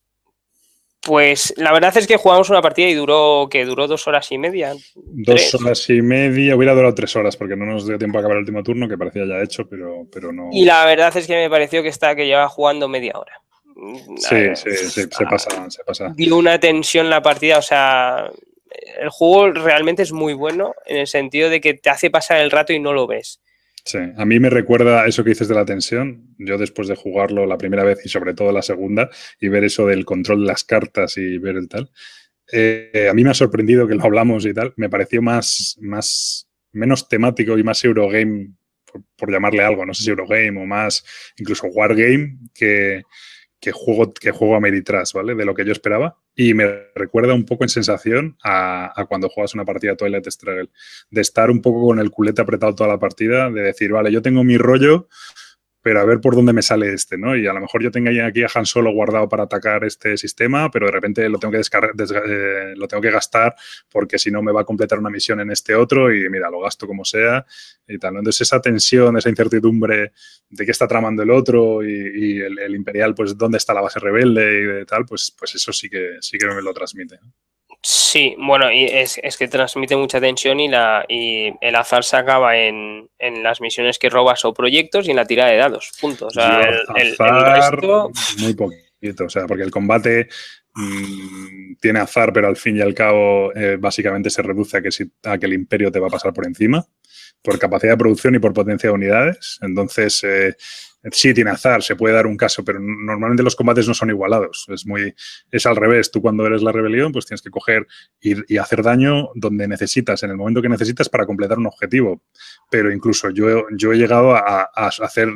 pues la verdad es que jugamos una partida y duró, que duró dos horas y media. Dos horas y media, hubiera durado tres horas porque no nos dio tiempo a acabar el último turno, que parecía ya hecho, pero, pero no. Y la verdad es que me pareció que está que lleva jugando media hora. Sí, sí, sí, se pasa, se pasa. Dio una tensión la partida, o sea, el juego realmente es muy bueno en el sentido de que te hace pasar el rato y no lo ves. Sí, a mí me recuerda eso que dices de la tensión. Yo después de jugarlo la primera vez y sobre todo la segunda y ver eso del control de las cartas y ver el tal, eh, a mí me ha sorprendido que lo hablamos y tal. Me pareció más, más menos temático y más Eurogame, por, llamarle algo, no sé si Eurogame o más incluso Wargame que, que juego, que juego ¿vale? De lo que yo esperaba. Y me recuerda un poco en sensación a, cuando juegas una partida Toilet Struggle. De estar un poco con el culete apretado toda la partida, de decir, vale, yo tengo mi rollo, pero a ver por dónde me sale este, ¿no? Y a lo mejor yo tengo aquí a Han Solo guardado para atacar este sistema, pero de repente lo tengo que eh, lo tengo que gastar porque si no me va a completar una misión en este otro y mira, lo gasto como sea y tal. Entonces esa tensión, esa incertidumbre de qué está tramando el otro y, el, Imperial, pues dónde está la base rebelde y tal, pues, pues eso sí que, sí que me lo transmite. Sí, bueno, y es, que transmite mucha tensión y, la, y el azar se acaba en, las misiones que robas o proyectos y en la tira de dados, punto. O sea, el, resto... Muy poquito, o sea, porque el combate mm, tiene azar, pero al fin y al cabo eh, básicamente se reduce a que, si, a que el imperio te va a pasar por encima, por capacidad de producción y por potencia de unidades. Entonces... Eh, sí tiene azar, se puede dar un caso, pero normalmente los combates no son igualados. Es muy, es al revés. Tú cuando eres la rebelión, pues tienes que coger y, y hacer daño donde necesitas, en el momento que necesitas para completar un objetivo. Pero incluso yo, yo he llegado a, hacer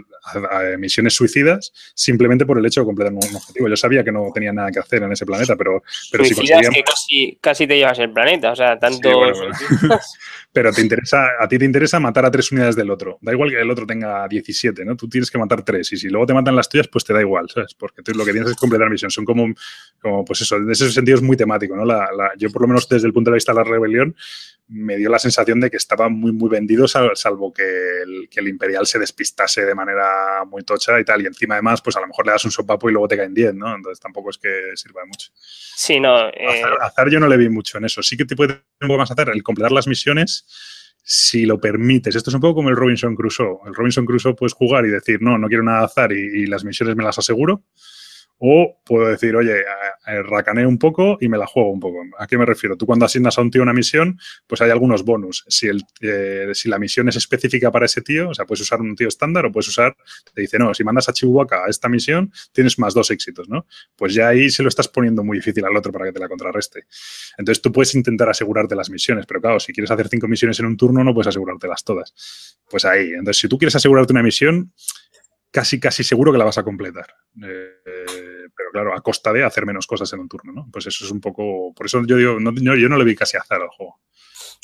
misiones suicidas simplemente por el hecho de completar un objetivo. Yo sabía que no tenía nada que hacer en ese planeta, pero, pero si conseguía... que casi, casi, te llevas el planeta, o sea, tanto... pero te interesa, a ti te interesa matar a tres unidades del otro. Da igual que el otro tenga 17, ¿no? Tú tienes que matar tres. Y si luego te matan las tuyas, pues te da igual, ¿sabes? Porque tú lo que tienes es completar misión. Son como, como pues eso, en ese sentido es muy temático, ¿no? La, yo, por lo menos desde el punto de vista de la rebelión, me dio la sensación de que estaba muy, muy vendido, salvo que el, que el Imperial se despistase de manera muy tocha y tal. Y encima, además, pues a lo mejor le das un sopapo y luego te caen 10, ¿no? Entonces tampoco es que sirva de mucho. Sí, no. Eh... Azar, yo no le vi mucho en eso. Sí que te puede un poco más hacer el completar las misiones si lo permites. Esto es un poco como el Robinson Crusoe. El Robinson Crusoe puedes jugar y decir, no, no quiero nada azar y las misiones me las aseguro. O puedo decir, oye, racaneo un poco y me la juego un poco. ¿A qué me refiero? Tú cuando asignas a un tío una misión, pues hay algunos bonus. Si, el, eh, si la misión es específica para ese tío, o sea, puedes usar un tío estándar o puedes usar, te dice, no, si mandas a Chihuahua a esta misión, tienes más dos éxitos, ¿no? Pues ya ahí se lo estás poniendo muy difícil al otro para que te la contrarreste. Entonces tú puedes intentar asegurarte las misiones, pero claro, si quieres hacer cinco misiones en un turno, no puedes asegurártelas todas. Pues ahí. Entonces, si tú quieres asegurarte una misión, casi, casi seguro que la vas a completar. Eh, pero claro, a costa de hacer menos cosas en un turno, ¿no? Pues eso es un poco. Por eso yo digo, no, yo no le vi casi azar al juego.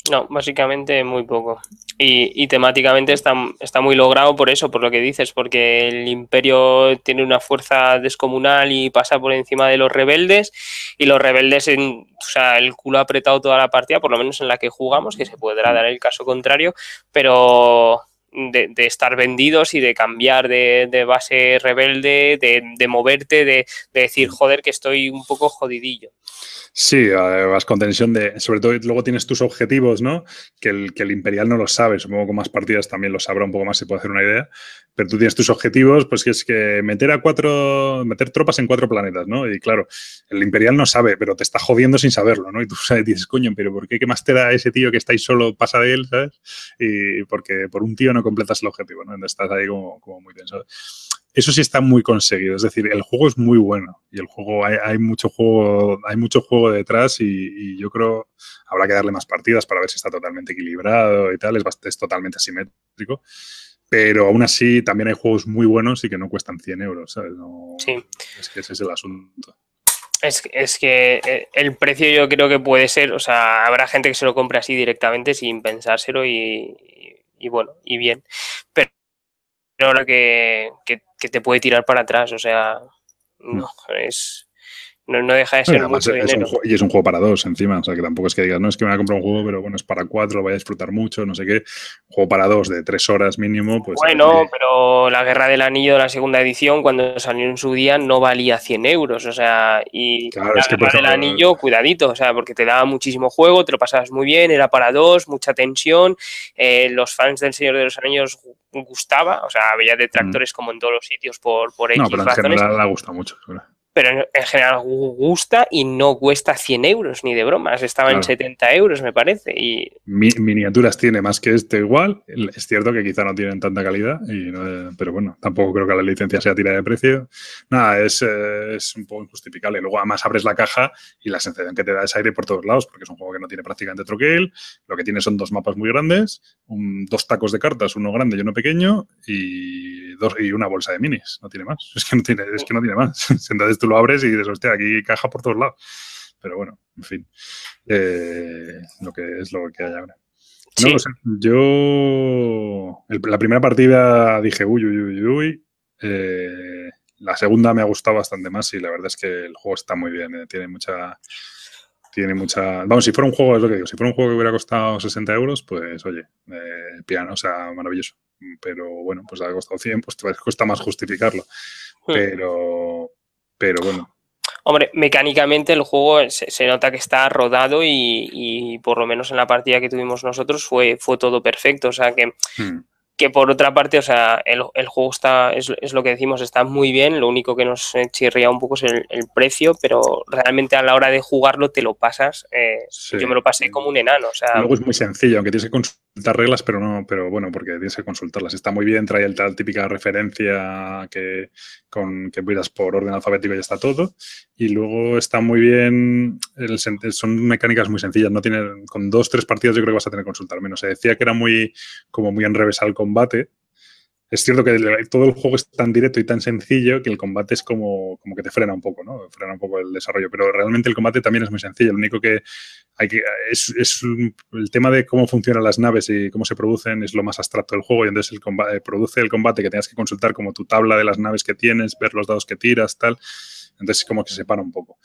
No, básicamente muy poco. Y, temáticamente está, está, muy logrado por eso, por lo que dices, porque el imperio tiene una fuerza descomunal y pasa por encima de los rebeldes, y los rebeldes, en, o sea, el culo apretado toda la partida, por lo menos en la que jugamos, que se podrá dar el caso contrario, pero de, estar vendidos y de cambiar de, base rebelde, de, moverte, de, decir, joder, que estoy un poco jodidillo. Sí, vas con tensión de. Sobre todo, luego tienes tus objetivos, ¿no? Que el, que el Imperial no lo sabe. Supongo que con más partidas también lo sabrá un poco más, se puede hacer una idea. Pero tú tienes tus objetivos, pues que es que meter a cuatro. meter tropas en cuatro planetas, ¿no? Y claro, el Imperial no sabe, pero te está jodiendo sin saberlo, ¿no? Y tú sabes, dices, coño, pero ¿por qué? ¿Qué más te da ese tío que está ahí solo, pasa de él, ¿sabes? Y porque por un tío no completas el objetivo, ¿no? Estás ahí como, como muy tenso. Eso sí está muy conseguido, es decir, el juego es muy bueno y el juego hay, mucho juego, hay mucho juego detrás y, yo creo habrá que darle más partidas para ver si está totalmente equilibrado y tal, es, es totalmente asimétrico. Pero aún así también hay juegos muy buenos y que no cuestan 100 euros, ¿sabes? sí. Es que ese es el asunto. Es, es, que eh, el precio yo creo que puede ser, o sea, habrá gente que se lo compre así directamente sin pensárselo y, y bueno, y bien. Pero ahora que, que, que, te puede tirar para atrás, o sea, no, mm. es, no, deja de ser mucho dinero. y es un juego para dos encima, o sea que tampoco es que digas, no es que me voy a comprar un juego, pero bueno, es para cuatro, lo voy a disfrutar mucho, no sé qué. Un juego para dos de tres horas mínimo, pues. Bueno, pero la Guerra del Anillo de la segunda edición, cuando salió en su día, no valía 100 euros, o sea, y la Guerra del Anillo, cuidadito, o sea, porque te daba muchísimo juego, te lo pasabas muy bien, era para dos, mucha tensión, eh, los fans del Señor de los Anillos gustaba, o sea, había detractores mm. como en todos los sitios por, por X No, pero en general le gusta mucho, pero en general gusta y no cuesta 100 euros ni de bromas, estaba en 70 euros me parece. Y... miniaturas tiene más que este igual, es cierto que quizá no tienen tanta calidad, y pero bueno, tampoco creo que la licencia sea tira de precio. Nada, es, es, un poco injustificable. Luego además abres la caja y la sensación que te da es aire por todos lados, porque es un juego que no tiene prácticamente troquel, lo que tiene son dos mapas muy grandes, dos tacos de cartas, uno grande y uno pequeño, y, dos, y una bolsa de minis, no tiene más. Es que no tiene, es que no tiene más. Entonces tú lo abres y dices, hostia, aquí caja por todos lados. Pero bueno, en fin, eh, lo que es lo que hay ahora. No, sé, yo la primera partida dije, uy, uy, uy, uy, Eh, la segunda me ha gustado bastante más y la verdad es que el juego está muy bien, eh, tiene mucha... Tiene mucha... Vamos, si fuera un juego, es lo que digo, si fuera un juego que hubiera costado 60 euros, pues oye, eh, piano, o sea, maravilloso. Pero bueno, pues ha costado 100, pues te cuesta más justificarlo. Hmm. Pero, pero bueno, Hombre, mecánicamente el juego se, nota que está rodado y, por lo menos en la partida que tuvimos nosotros fue, fue todo perfecto. O sea que hmm. que por otra parte, o sea, el, juego está, es, lo que decimos, está muy bien, lo único que nos chirría un poco es el, precio, pero realmente a la hora de jugarlo te lo pasas, eh, yo me lo pasé como un enano, o sea... Luego es muy sencillo, aunque tienes que consultar reglas, pero no, pero bueno, porque tienes que consultarlas, está muy bien, trae el tal típica referencia que, con, que miras por orden alfabético y ya está todo, y luego está muy bien, son mecánicas muy sencillas, no tienen, con dos, tres partidas yo creo que vas a tener que consultar menos, se decía que era muy, como muy enrevesado el combate. Es cierto que todo el juego es tan directo y tan sencillo que el combate es como, como que te frena un poco, ¿no? Frena un poco el desarrollo. Pero realmente el combate también es muy sencillo. Lo único que hay que. Es, es el tema de cómo funcionan las naves y cómo se producen es lo más abstracto del juego. Y entonces el combate, produce el combate que tengas que consultar como tu tabla de las naves que tienes, ver los dados que tiras, tal. Entonces, como que se separa un poco.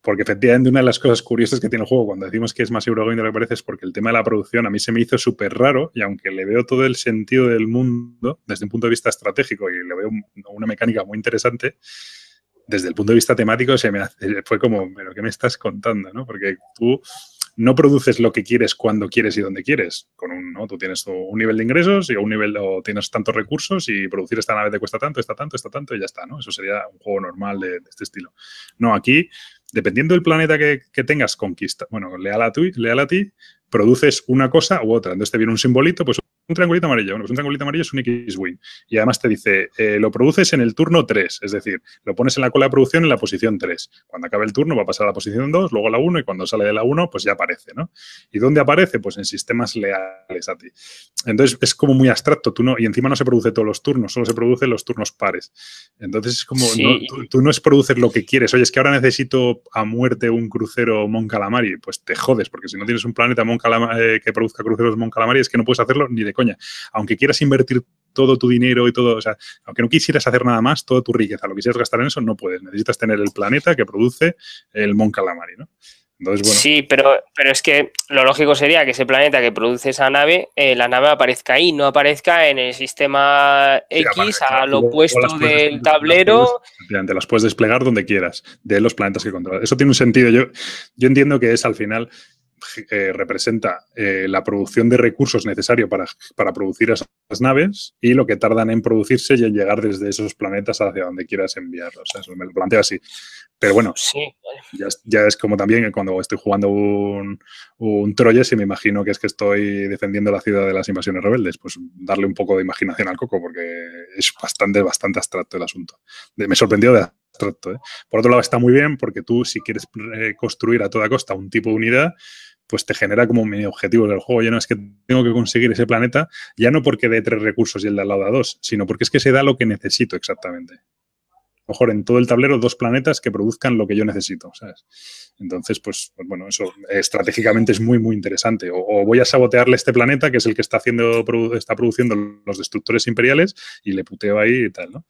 Porque efectivamente, una de las cosas curiosas que tiene el juego cuando decimos que es más Eurogamer de lo que parece es porque el tema de la producción a mí se me hizo súper raro y aunque le veo todo el sentido del mundo desde un punto de vista estratégico y le veo una mecánica muy interesante, desde el punto de vista temático se me hace, fue como, pero ¿qué me estás contando? ¿no? Porque tú no produces lo que quieres cuando quieres y donde quieres. Con un, ¿no? Tú tienes un nivel de ingresos y un nivel o tienes tantos recursos y producir esta nave te cuesta tanto, está tanto, está tanto y ya está, ¿no? Eso sería un juego normal de, este estilo. No, aquí, dependiendo del planeta que, tengas, conquista, bueno, leal a, ti, leal a ti, produces una cosa u otra. Entonces te viene un simbolito, pues un triangulito amarillo. Bueno, pues un triangulito amarillo es un X-Wing. Y además te dice, eh, lo produces en el turno 3, es decir, lo pones en la cola de producción en la posición 3. Cuando acabe el turno va a pasar a la posición 2, luego a la 1 y cuando sale de la 1, pues ya aparece, ¿no? ¿Y dónde aparece? Pues en sistemas leales a ti. Entonces es como muy abstracto, tú no, y encima no se produce todos los turnos, solo se producen los turnos pares. Entonces es como, tú, no es producir lo que quieres. Oye, es que ahora necesito a muerte un crucero Mon Calamari. Pues te jodes, porque si no tienes un planeta Mon Calamari, eh, que produzca cruceros Mon Calamari, es que no puedes hacerlo ni de coña. Aunque quieras invertir todo tu dinero y todo, o sea, aunque no quisieras hacer nada más, toda tu riqueza, lo quisieras gastar en eso, no puedes. Necesitas tener el planeta que produce el Mon Calamari, ¿no? Entonces, bueno. Sí, pero, pero es que lo lógico sería que ese planeta que produce esa nave, eh, la nave aparezca ahí, no aparezca en el sistema X a lo opuesto del tablero. Las las puedes desplegar donde quieras, de los planetas que controlas. Eso tiene un sentido. Yo, yo entiendo que es al final eh, representa eh, la producción de recursos necesarios para, para, producir esas naves y lo que tardan en producirse y en llegar desde esos planetas hacia donde quieras enviarlos. eso me lo planteo así. Pero bueno, ya, es como también cuando estoy jugando un, un Troyes y me imagino que es que estoy defendiendo la ciudad de las invasiones rebeldes. Pues darle un poco de imaginación al coco porque es bastante, bastante abstracto el asunto. me sorprendió de abstracto. ¿eh? Por otro lado, está muy bien porque tú, si quieres construir a toda costa un tipo de unidad, pues te genera como mi objetivo del juego. Ya no es que tengo que conseguir ese planeta, ya no porque dé tres recursos y el de al lado da dos, sino porque es que se da lo que necesito exactamente. Mejor en todo el tablero dos planetas que produzcan lo que yo necesito, ¿sabes? Entonces, pues, pues bueno, eso estratégicamente es muy, muy interesante. O, voy a sabotearle este planeta, que es el que está haciendo, está produciendo los destructores imperiales, y le puteo ahí y tal, ¿no?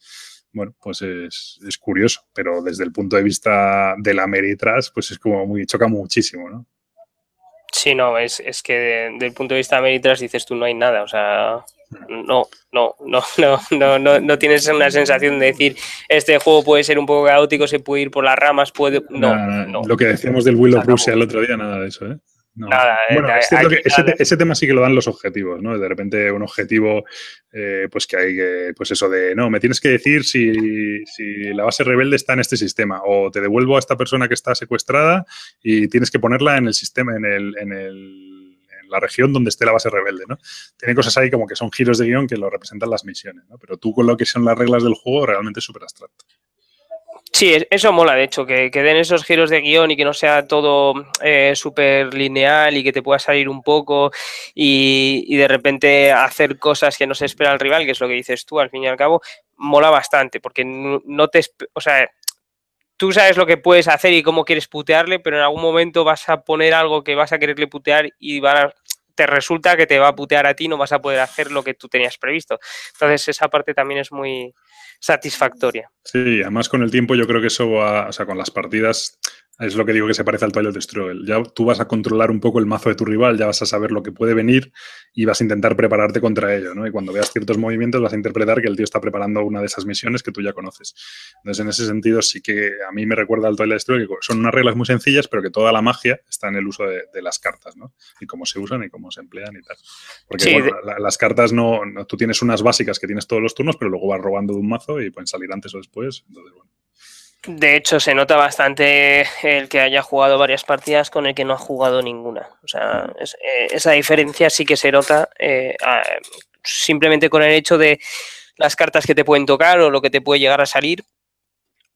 Bueno, pues es, es curioso, pero desde el punto de vista de la Meritras, pues es como muy, choca muchísimo, ¿no? Sí, no, es, es que desde el punto de vista de Meritras dices tú no hay nada, o sea, no, no, no, no, no, no, no tienes una sensación de decir este juego puede ser un poco caótico, se puede ir por las ramas, puede. No, no. Lo que decíamos del Will of Russia el otro día, nada de eso, ¿eh? Nada, eh, bueno, ese, tema sí que lo dan los objetivos, ¿no? De repente un objetivo, eh, pues que hay que, pues eso de, no, me tienes que decir si, si, la base rebelde está en este sistema o te devuelvo a esta persona que está secuestrada y tienes que ponerla en el sistema, en el, en el en la región donde esté la base rebelde, ¿no? Tiene cosas ahí como que son giros de guion que lo representan las misiones, ¿no? Pero tú con lo que son las reglas del juego realmente es súper abstracto. Sí, eso mola, de hecho, que, den esos giros de guion y que no sea todo eh, súper lineal y que te pueda salir un poco y, de repente hacer cosas que no se espera el rival, que es lo que dices tú, al fin y al cabo, mola bastante, porque no, te... O sea, tú sabes lo que puedes hacer y cómo quieres putearle, pero en algún momento vas a poner algo que vas a quererle putear y van a te resulta que te va a putear a ti, no vas a poder hacer lo que tú tenías previsto. Entonces esa parte también es muy satisfactoria. Sí, además con el tiempo yo creo que eso va, o sea, con las partidas es lo que digo que se parece al Twilight Struggle. Ya tú vas a controlar un poco el mazo de tu rival, ya vas a saber lo que puede venir y vas a intentar prepararte contra ello, ¿no? Y cuando veas ciertos movimientos vas a interpretar que el tío está preparando una de esas misiones que tú ya conoces. Entonces, en ese sentido, sí que a mí me recuerda al Twilight Struggle, que son unas reglas muy sencillas, pero que toda la magia está en el uso de, las cartas, ¿no? Y cómo se usan y cómo se emplean y tal. Porque las cartas no, no, Tú tienes unas básicas que tienes todos los turnos, pero luego vas robando de un mazo y pueden salir antes o después. Entonces, bueno. De hecho, se nota bastante el que haya jugado varias partidas con el que no ha jugado ninguna. O sea, eh, esa diferencia sí que se nota eh, simplemente con el hecho de las cartas que te pueden tocar o lo que te puede llegar a salir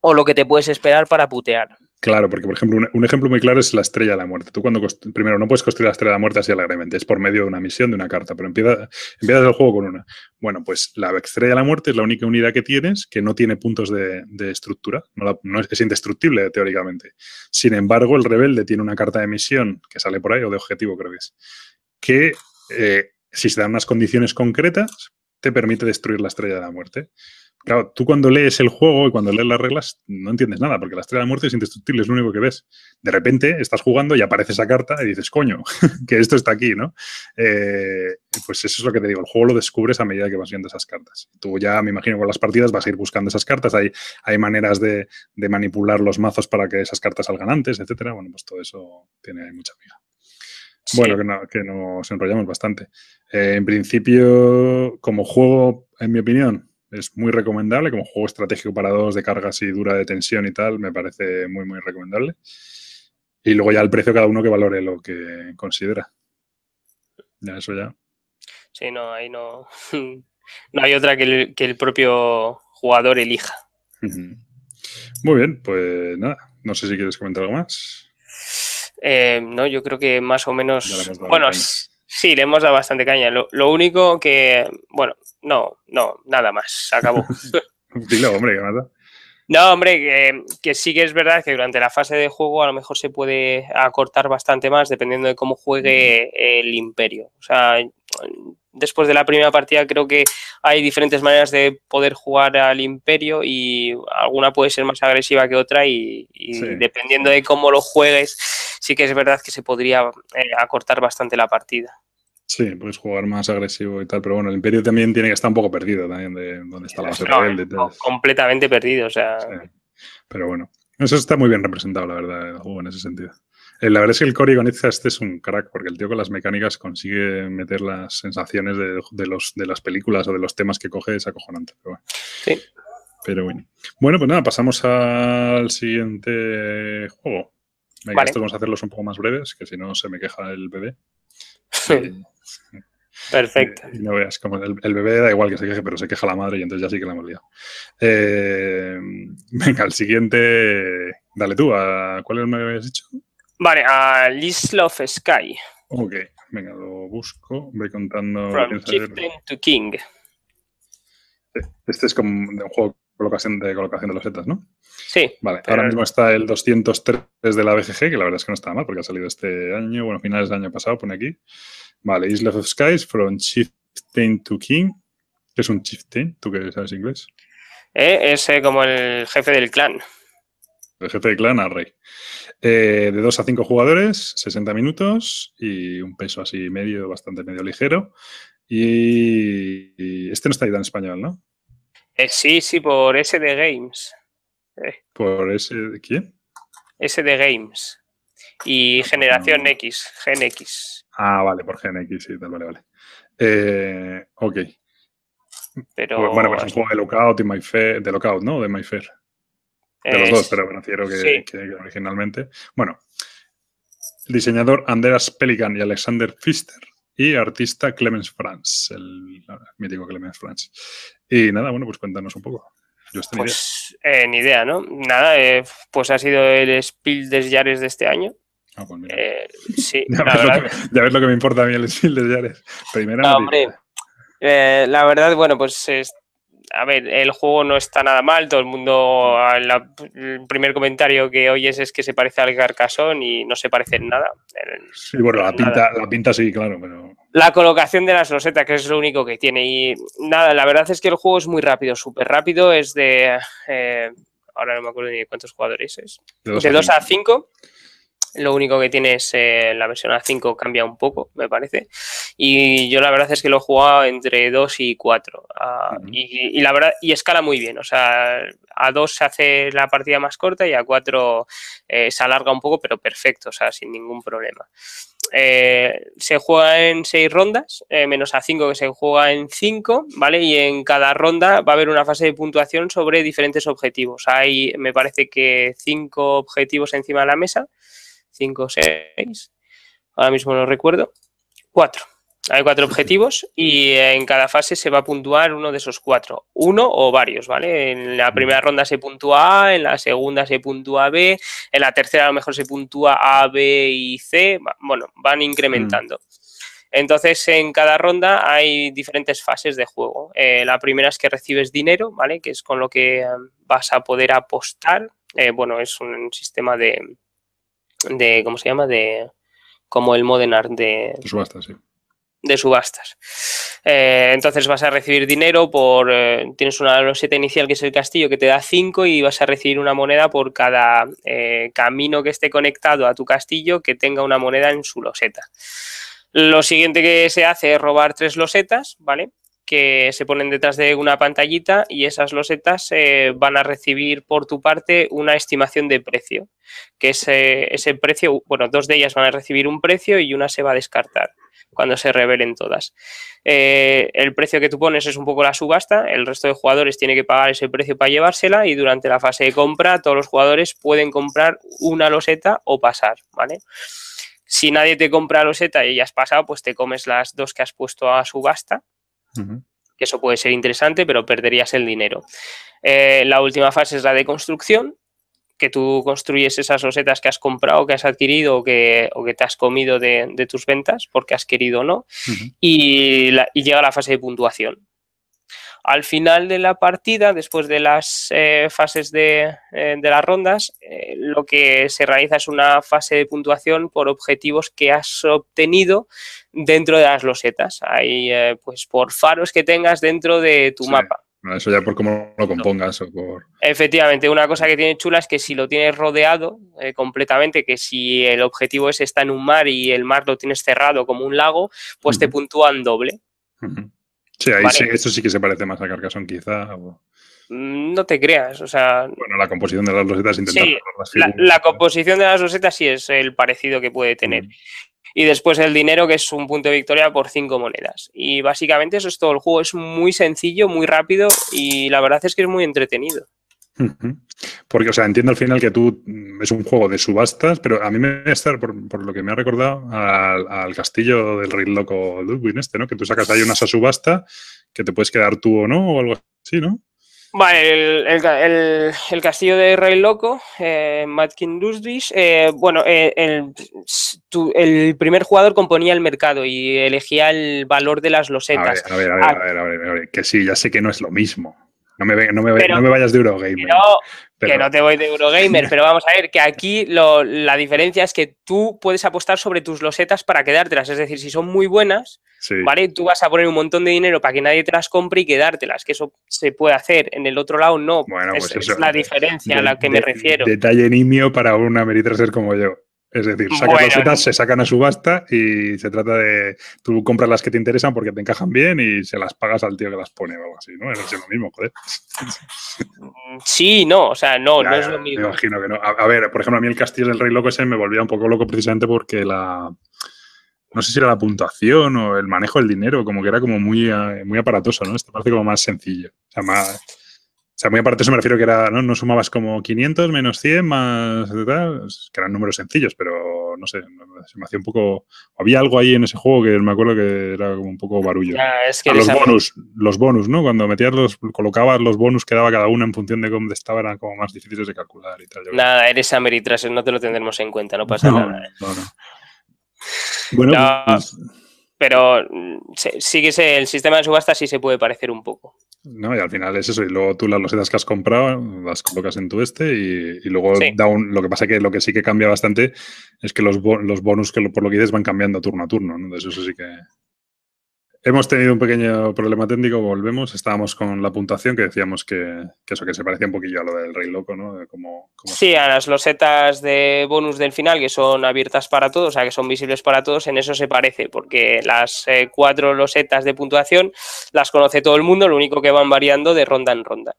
o lo que te puedes esperar para putear. Claro, porque por ejemplo, un, ejemplo muy claro es la estrella de la muerte. Tú cuando primero no puedes construir la estrella de la muerte así alegremente, es por medio de una misión, de una carta, pero empieza, empiezas el juego con una. Bueno, pues la estrella de la muerte es la única unidad que tienes que no tiene puntos de, estructura, no, es, es indestructible teóricamente. Sin embargo, el rebelde tiene una carta de misión que sale por ahí, o de objetivo creo que es, que eh, si se dan unas condiciones concretas, te permite destruir la estrella de la muerte. Claro, tú cuando lees el juego y cuando lees las reglas no entiendes nada, porque la estrella de muerte es indestructible, es lo único que ves. De repente estás jugando y aparece esa carta y dices, coño, que esto está aquí, ¿no? Eh, pues eso es lo que te digo, el juego lo descubres a medida que vas viendo esas cartas. Tú ya, me imagino, con las partidas vas a ir buscando esas cartas, hay, hay maneras de, manipular los mazos para que esas cartas salgan antes, etcétera. Bueno, pues todo eso tiene mucha amiga. Bueno, que, nos enrollamos bastante. Eh, en principio, como juego, en mi opinión, es muy recomendable como juego estratégico para dos de cargas y dura de tensión y tal, me parece muy, muy recomendable. Y luego ya el precio cada uno que valore lo que considera. Ya eso ya. Sí, no, ahí no, no hay otra que el, propio jugador elija. Muy bien, pues nada, no sé si quieres comentar algo más. Eh, no, yo creo que más o menos. Bueno, Sí, le hemos dado bastante caña. Lo, único que, bueno, no, no, nada más, acabó. Dilo, hombre, ¿qué más No, hombre, que, sí que es verdad que durante la fase de juego a lo mejor se puede acortar bastante más dependiendo de cómo juegue el imperio. O sea, después de la primera partida creo que hay diferentes maneras de poder jugar al imperio y alguna puede ser más agresiva que otra y, dependiendo de cómo lo juegues, sí que es verdad que se podría eh, acortar bastante la partida. Sí, puedes jugar más agresivo y tal, pero bueno, el Imperio también tiene que estar un poco perdido también de dónde está la base rebelde. completamente perdido, o sea. Pero bueno, eso está muy bien representado, la verdad, el juego en ese sentido. Eh, la verdad es que el Cory este es un crack, porque el tío con las mecánicas consigue meter las sensaciones de, los, de las películas o de los temas que coge, es acojonante. Pero bueno. Sí. Pero bueno. Bueno, pues nada, pasamos al siguiente juego. Venga, esto vamos a hacerlos un poco más breves, que si no se me queja el bebé. Perfecto. Y no veas, como el, bebé da igual que se queje, pero se queja la madre y entonces ya sí que la hemos liado. Eh, venga, el siguiente. Dale tú, ¿a cuál me habías dicho? Vale, a Isle of Sky. Ok, venga, lo busco. Voy contando. From Chieftain to King. Este es como un juego de colocación de, colocación de los setas, ¿no? Sí. Vale, ahora mismo está el 203 de la BGG, que la verdad es que no está mal porque ha salido este año, bueno, finales del año pasado, pone aquí. Vale, Isle of Skies, From Chieftain to King. ¿Qué es un Chieftain? ¿Tú que sabes inglés? Eh, es eh, como el jefe del clan. El jefe del clan al rey. Eh, de 2 a 5 jugadores, 60 minutos y un peso así medio, bastante medio ligero. Y, este no está ahí en español, ¿no? Sí, sí, por SD Games. ¿Por ese quién? SD Games. Y Generación X, Gen X. Ah, vale, por Gen X, sí, tal, vale, vale. ok. Pero, bueno, pues es un juego de Lookout y My de Lookout, ¿no? De My Fair. De los dos, pero me refiero que, originalmente. Bueno, el diseñador Andreas Pelikan y Alexander Pfister y artista Clemens Franz, el, mítico Clemens Franz. Y nada, bueno, pues cuéntanos un poco. Yo pues eh, ni idea, ¿no? Nada, eh, pues ha sido el Spiel des Jahres de este año. Ah, pues mira. Eh, sí, ya, ves lo que, ya, ves lo que, me importa a mí el Spiel des Jahres. Primera. hombre, la verdad, bueno, pues es, a ver, el juego no está nada mal, todo el mundo, el primer comentario que oyes es que se parece al Carcassonne y no se parece en nada. Sí, bueno, la pinta, la pinta sí, claro, pero... La colocación de las losetas, que es lo único que tiene. Y nada, la verdad es que el juego es muy rápido, súper rápido, es de... Eh, ahora no me acuerdo ni cuántos jugadores es. De 2 a 5. Lo único que tiene es eh, la versión A5 cambia un poco, me parece. Y yo la verdad es que lo he jugado entre 2 y 4. Ah, y, la verdad, y escala muy bien. O sea, a 2 se hace la partida más corta y a 4 eh, se alarga un poco, pero perfecto, o sea, sin ningún problema. Eh, se juega en 6 rondas, menos a 5 que se juega en 5, ¿vale? Y en cada ronda va a haber una fase de puntuación sobre diferentes objetivos. Hay, me parece que 5 objetivos encima de la mesa 5, 6, ahora mismo no recuerdo, 4. Hay cuatro objetivos y en cada fase se va a puntuar uno de esos cuatro, uno o varios, ¿vale? En la primera ronda se puntúa A, en la segunda se puntúa B, en la tercera a lo mejor se puntúa A, B y C, bueno, van incrementando. Entonces, en cada ronda hay diferentes fases de juego. Eh, la primera es que recibes dinero, ¿vale? Que es con lo que eh, vas a poder apostar. Eh, bueno, es un sistema de, de ¿cómo se llama? De como el Modern Art de, subastas, sí. De subastas. Eh, entonces vas a recibir dinero por. Eh, tienes una loseta inicial que es el castillo que te da 5 y vas a recibir una moneda por cada eh, camino que esté conectado a tu castillo que tenga una moneda en su loseta. Lo siguiente que se hace es robar tres losetas, ¿vale? Que se ponen detrás de una pantallita y esas losetas eh, van a recibir por tu parte una estimación de precio, que ese, ese precio, bueno, dos de ellas van a recibir un precio y una se va a descartar cuando se revelen todas. Eh, el precio que tú pones es un poco la subasta, el resto de jugadores tiene que pagar ese precio para llevársela y durante la fase de compra todos los jugadores pueden comprar una loseta o pasar, ¿vale? Si nadie te compra loseta y ya has pasado, pues te comes las dos que has puesto a subasta que eso puede ser interesante, pero perderías el dinero. Eh, la última fase es la de construcción, que tú construyes esas losetas que has comprado, que has adquirido o que, o que te has comido de, tus ventas, porque has querido o no, y, llega la fase de puntuación. Al final de la partida, después de las eh, fases de, eh, las rondas, lo que se realiza es una fase de puntuación por objetivos que has obtenido dentro de las losetas. Hay, eh, pues, por faros que tengas dentro de tu mapa. Eso ya por cómo lo compongas o por... Efectivamente, una cosa que tiene chula es que si lo tienes rodeado eh, completamente, que si el objetivo es está en un mar y el mar lo tienes cerrado como un lago, pues te puntúan doble. Sí, ahí sí, eso sí que se parece más a Carcassonne quizá. Mm, no te creas, o sea... Bueno, la composición de las intentar... Sí, la, composición de las losetas sí es el parecido que puede tener y después el dinero que es un punto de victoria por cinco monedas. Y básicamente eso es todo. El juego es muy sencillo, muy rápido y la verdad es que es muy entretenido. Porque, o sea, entiendo al final que tú mm, es un juego de subastas, pero a mí me va a estar, por, lo que me ha recordado, al, castillo del rey loco Ludwig este, ¿no? Que tú sacas ahí una subasta que te puedes quedar tú o no, o algo así, ¿no? Vale, el, castillo de Rey Loco, eh, Matkin eh, bueno, eh, el, primer jugador componía el mercado y elegía el valor de las losetas. A ver, a ver, a ver, a ver, a ver, que sí, ya sé que no es lo mismo. No me, no me, no me vayas de Eurogamer. Que no te voy de Eurogamer, pero vamos a ver que aquí la diferencia es que tú puedes apostar sobre tus losetas para quedártelas. Es decir, si son muy buenas, ¿vale? Tú vas a poner un montón de dinero para que nadie te las compre y quedártelas, que eso se puede hacer. En el otro lado no. Bueno, pues es, es la diferencia a la que me refiero. Detalle nimio para una Meritraser como yo. Es decir, sacas losetas, se sacan a subasta y se trata de. Tú compras las que te interesan porque te encajan bien y se las pagas al tío que las pone o algo así, ¿no? Es lo mismo, joder. Sí, no, o sea, no, no es lo mismo. Me imagino que no. A, ver, por ejemplo, a mí el Castillo del Rey Loco ese me volvía un poco loco precisamente porque la. No sé si era la puntuación o el manejo del dinero, como que era como muy, eh, muy aparatoso, ¿no? Esto parece como más sencillo. O sea, más o sea, muy aparte eso me refiero que era, ¿no? No sumabas como 500 menos 100 más tal, que eran números sencillos, pero no sé, se me hacía un poco... Había algo ahí en ese juego que me acuerdo que era como un poco barullo. los bonus, los bonus, ¿no? Cuando metías los, colocabas los bonus que daba cada uno en función de cómo estaba, eran como más difíciles de calcular y tal. Nada, eres Ameritraser, no te lo tendremos en cuenta, no pasa nada. ¿eh? No, no. Bueno, pues, pero mm, sí que el sistema de subasta sí se puede parecer un poco. No, y al final es eso, y luego tú las losetas que has comprado las colocas en tu este y, luego da un, lo que pasa que lo que sí que cambia bastante es que los, los bonus que por lo que dices van cambiando turno a turno, ¿no? Entonces eso sí que, Hemos tenido un pequeño problema técnico, volvemos. Estábamos con la puntuación que decíamos que, eso que se parecía un poquillo a lo del Rey Loco, ¿no? como, Sí, a las losetas de bonus del final que son abiertas para todos, o sea, que son visibles para todos, en eso se parece, porque las eh, cuatro losetas de puntuación las conoce todo el mundo, lo único que van variando de ronda en ronda.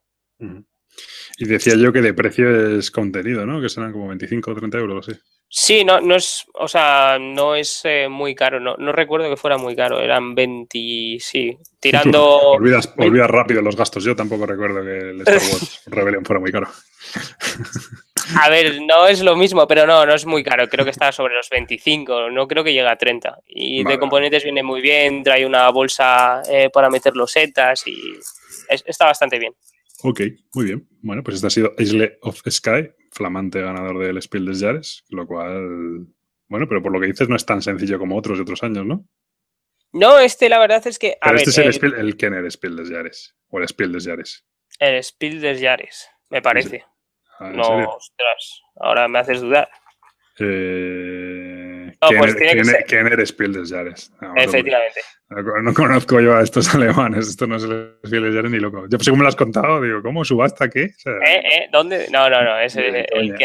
Y decía yo que de precio es contenido, ¿no? Que serán como 25 o 30 euros, sí. Sí, no, no es, o sea, no es eh, muy caro, no, no recuerdo que fuera muy caro, eran 20, sí, tirando... olvidas, olvidas rápido los gastos, yo tampoco recuerdo que el Star Wars Rebellion fuera muy caro. A ver, no es lo mismo, pero no, no es muy caro, creo que está sobre los 25, no creo que llegue a 30. Y de componentes viene muy bien, trae una bolsa eh, para meter los setas y está bastante bien. Ok, muy bien. Bueno, pues este ha sido Isle of Sky, flamante ganador del Spiel des Jahres, lo cual, bueno, pero por lo que dices no es tan sencillo como otros de otros años, ¿no? No, este la verdad es que... pero este es el, Spiel, el Kenner Spiel des Jahres, o el Spiel des Jahres. El Spiel des Jahres, me parece. Ah, no, ostras, ahora me haces dudar. Eh, no, pues tiene que ser. Spiel des Jahres. Efectivamente. No conozco yo a estos alemanes, esto no es el Spiel des Jahres ni loco. Yo según me lo has contado, digo, ¿cómo subasta qué? ¿Eh, eh? ¿Dónde? No, no, no, es el, el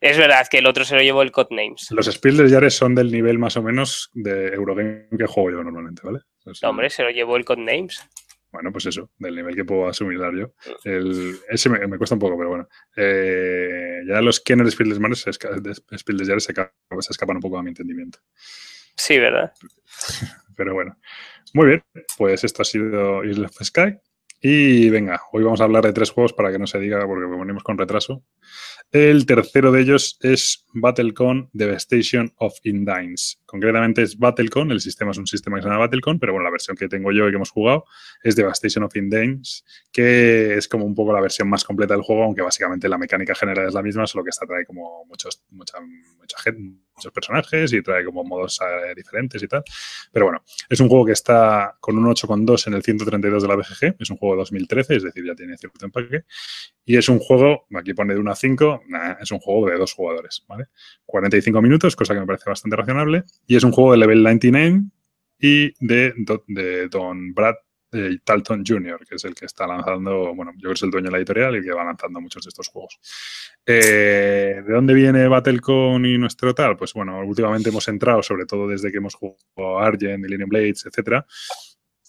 Es verdad que el otro se lo llevó el Codenames. Los Spiel des Jahres son del nivel más o menos de Eurogame que juego yo normalmente, ¿vale? no, hombre, se lo llevó el Codenames. Bueno, pues eso, del nivel que puedo asumir yo. El, ese me, cuesta un poco, pero bueno. Eh, ya los Kenner Spiel des se, se, escapan un poco a mi entendimiento. Sí, ¿verdad? Pero bueno. Muy bien, pues esto ha sido Isle of Sky. Y venga, hoy vamos a hablar de tres juegos para que no se diga porque venimos con retraso. El tercero de ellos es Battlecon Devastation of Indines. Concretamente es Battlecon, el sistema es un sistema que se llama Battlecon, pero bueno, la versión que tengo yo y que hemos jugado es Devastation of Indines, que es como un poco la versión más completa del juego, aunque básicamente la mecánica general es la misma, solo que esta trae como muchos, mucha, mucha gente, muchos personajes y trae como modos eh, diferentes y tal. Pero bueno, es un juego que está con un 8,2 en el 132 de la BGG, es un juego de 2013, es decir, ya tiene cierto empaque, y es un juego, aquí pone de una es un juego de dos jugadores, ¿vale? 45 minutos, cosa que me parece bastante razonable. Y es un juego de level 99 y de, de Don Brad eh, Talton Jr., que es el que está lanzando, bueno, yo creo que es el dueño de la editorial y que va lanzando muchos de estos juegos. Eh, ¿De dónde viene Battlecon y nuestro tal? Pues bueno, últimamente hemos entrado, sobre todo desde que hemos jugado Argent, Millennium Blades, etcétera,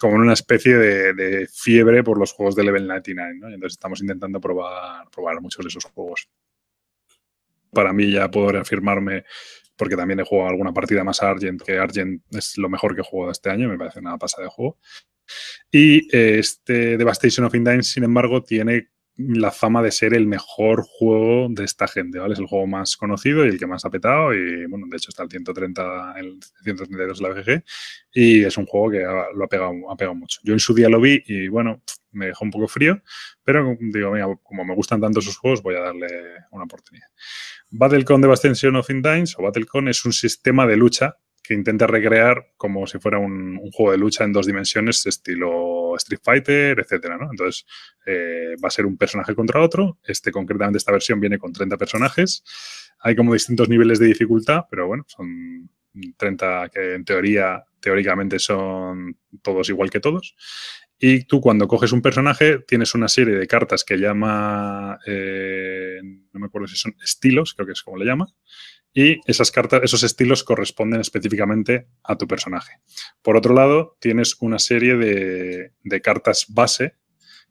como en una especie de, fiebre por los juegos de Level 99, ¿no? entonces estamos intentando probar, probar muchos de esos juegos. Para mí ya puedo reafirmarme, porque también he jugado alguna partida más a Argent, que Argent es lo mejor que he jugado este año, me parece una pasada de juego. Y eh, este Devastation of Indines, sin embargo, tiene la fama de ser el mejor juego de esta gente, ¿vale? Es el juego más conocido y el que más ha petado y, bueno, de hecho está el 130, el 132 de la BGG y es un juego que lo ha pegado, ha pegado mucho. Yo en su día lo vi y, bueno, me dejó un poco frío, pero digo, mira, como me gustan tanto esos juegos, voy a darle una oportunidad. Battlecon Devastation of Indines o Battlecon es un sistema de lucha que intenta recrear como si fuera un, juego de lucha en dos dimensiones, estilo Street Fighter, etcétera, ¿no? Entonces, eh, va a ser un personaje contra otro. Este, concretamente, esta versión viene con 30 personajes. Hay como distintos niveles de dificultad, pero bueno, son 30 que en teoría, teóricamente son todos igual que todos. Y tú cuando coges un personaje tienes una serie de cartas que llama, eh, no me acuerdo si son estilos, creo que es como le llama, y esas cartas, esos estilos corresponden específicamente a tu personaje. Por otro lado, tienes una serie de, cartas base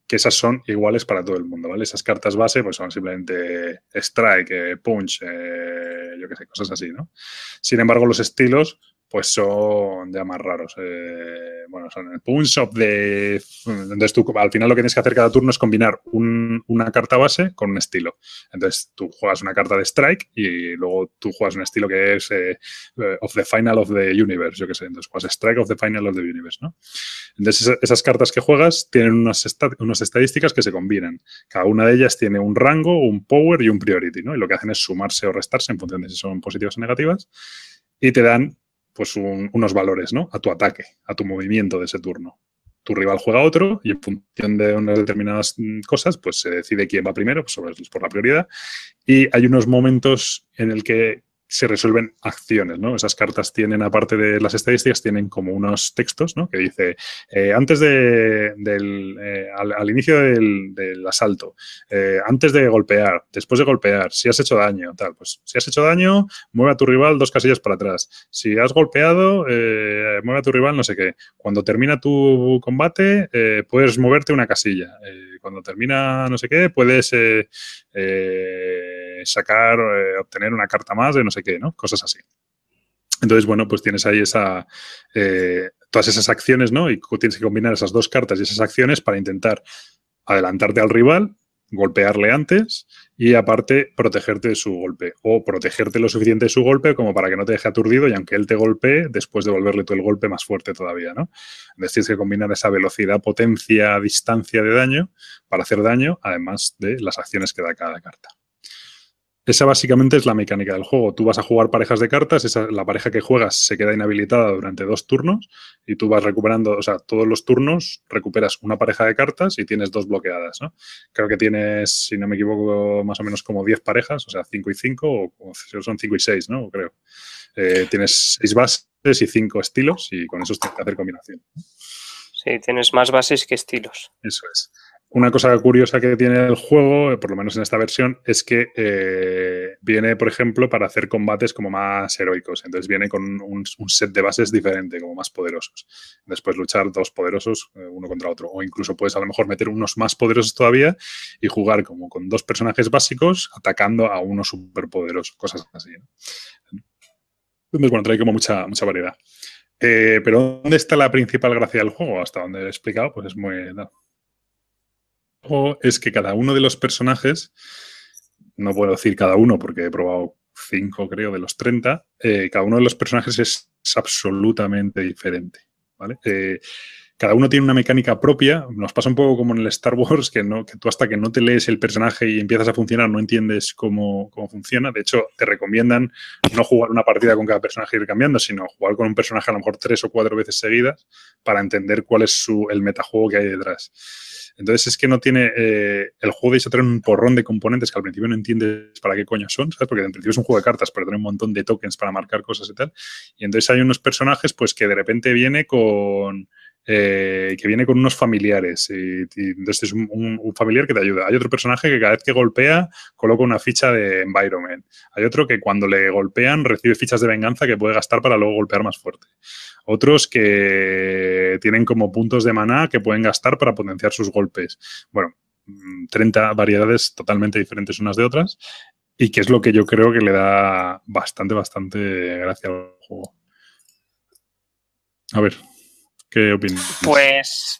que esas son iguales para todo el mundo, ¿vale? Esas cartas base pues son simplemente strike, punch, eh, yo qué sé, cosas así, ¿no? Sin embargo, los estilos pues son ya más raros. Eh, bueno, son el punch of the... Entonces tú al final lo que tienes que hacer cada turno es combinar una carta base con un estilo. Entonces tú juegas una carta de strike y luego tú juegas un estilo que es eh, of the final of the universe, yo qué sé. Entonces juegas strike of the final of the universe, ¿no? Entonces esas, cartas que juegas tienen unas, unas estadísticas que se combinan. Cada una de ellas tiene un rango, un power y un priority, ¿no? Y lo que hacen es sumarse o restarse en función de si son positivas o negativas y te dan pues unos valores, ¿no? A tu ataque, a tu movimiento de ese turno. Tu rival juega otro y en función de unas determinadas mm, cosas, pues se decide quién va primero, pues sobre, por la prioridad. Y hay unos momentos en el que se resuelven acciones, ¿no? Esas cartas tienen, aparte de las estadísticas, tienen como unos textos, ¿no? Que dice, eh, antes de, del, eh, al, inicio del, asalto, eh, antes de golpear, después de golpear, si has hecho daño, tal, pues si has hecho daño, mueve a tu rival dos casillas para atrás. Si has golpeado, mueve a tu rival no sé qué. Cuando termina tu combate, puedes moverte una casilla. cuando termina no sé qué, puedes sacar, obtener una carta más de no sé qué, ¿no? Cosas así. Entonces, bueno, pues tienes ahí esa, eh, todas esas acciones, ¿no? Y tienes que combinar esas dos cartas y esas acciones para intentar adelantarte al rival, golpearle antes y aparte protegerte de su golpe o protegerte lo suficiente de su golpe como para que no te deje aturdido y aunque él te golpee, después devolverle tú el golpe más fuerte todavía, ¿no? Entonces tienes que combinar esa velocidad, potencia, distancia de daño para hacer daño, además de las acciones que da cada carta. Esa básicamente es la mecánica del juego. Tú vas a jugar parejas de cartas, esa, la pareja que juegas se queda inhabilitada durante dos turnos y tú vas recuperando, o sea, todos los turnos recuperas una pareja de cartas y tienes dos bloqueadas, ¿no? Creo que tienes, si no me equivoco, más o menos como 10 parejas, o sea, 5 y 5, o, son 5 y 6, ¿no? Creo. Eh, tienes 6 bases y 5 estilos y con eso tienes que hacer combinación. Sí, tienes más bases que estilos. Eso es. Una cosa curiosa que tiene el juego, eh, por lo menos en esta versión, es que eh, viene, por ejemplo, para hacer combates como más heroicos. Entonces viene con un, set de bases diferente, como más poderosos. Después luchar dos poderosos eh, uno contra otro. O incluso puedes a lo mejor meter unos más poderosos todavía y jugar como con dos personajes básicos atacando a uno superpoderoso. Cosas así. Entonces, bueno, trae como mucha, mucha variedad. pero ¿dónde está la principal gracia del juego? Hasta donde he explicado, pues es muy es que cada uno de los personajes, no puedo decir cada uno porque he probado cinco, creo, de los 30, eh, cada uno de los personajes es, absolutamente diferente. ¿vale? Eh, cada uno tiene una mecánica propia. Nos pasa un poco como en el Star Wars, que, no, que tú hasta que no te lees el personaje y empiezas a funcionar no entiendes cómo, cómo, funciona. De hecho, te recomiendan no jugar una partida con cada personaje y ir cambiando, sino jugar con un personaje a lo mejor tres o cuatro veces seguidas para entender cuál es su, el metajuego que hay detrás. Entonces es que no tiene. Eh, el juego de hecho trae un porrón de componentes que al principio no entiendes para qué coño son, ¿sabes? Porque en principio es un juego de cartas, pero tiene un montón de tokens para marcar cosas y tal. Y entonces hay unos personajes, pues que de repente viene con. Eh, que viene con unos familiares. Y, entonces es un, familiar que te ayuda. Hay otro personaje que cada vez que golpea coloca una ficha de environment. Hay otro que cuando le golpean recibe fichas de venganza que puede gastar para luego golpear más fuerte. Otros que tienen como puntos de maná que pueden gastar para potenciar sus golpes. Bueno, 30 mm, variedades totalmente diferentes unas de otras y que es lo que yo creo que le da bastante, bastante gracia al juego. A ver, ¿qué opinas? Pues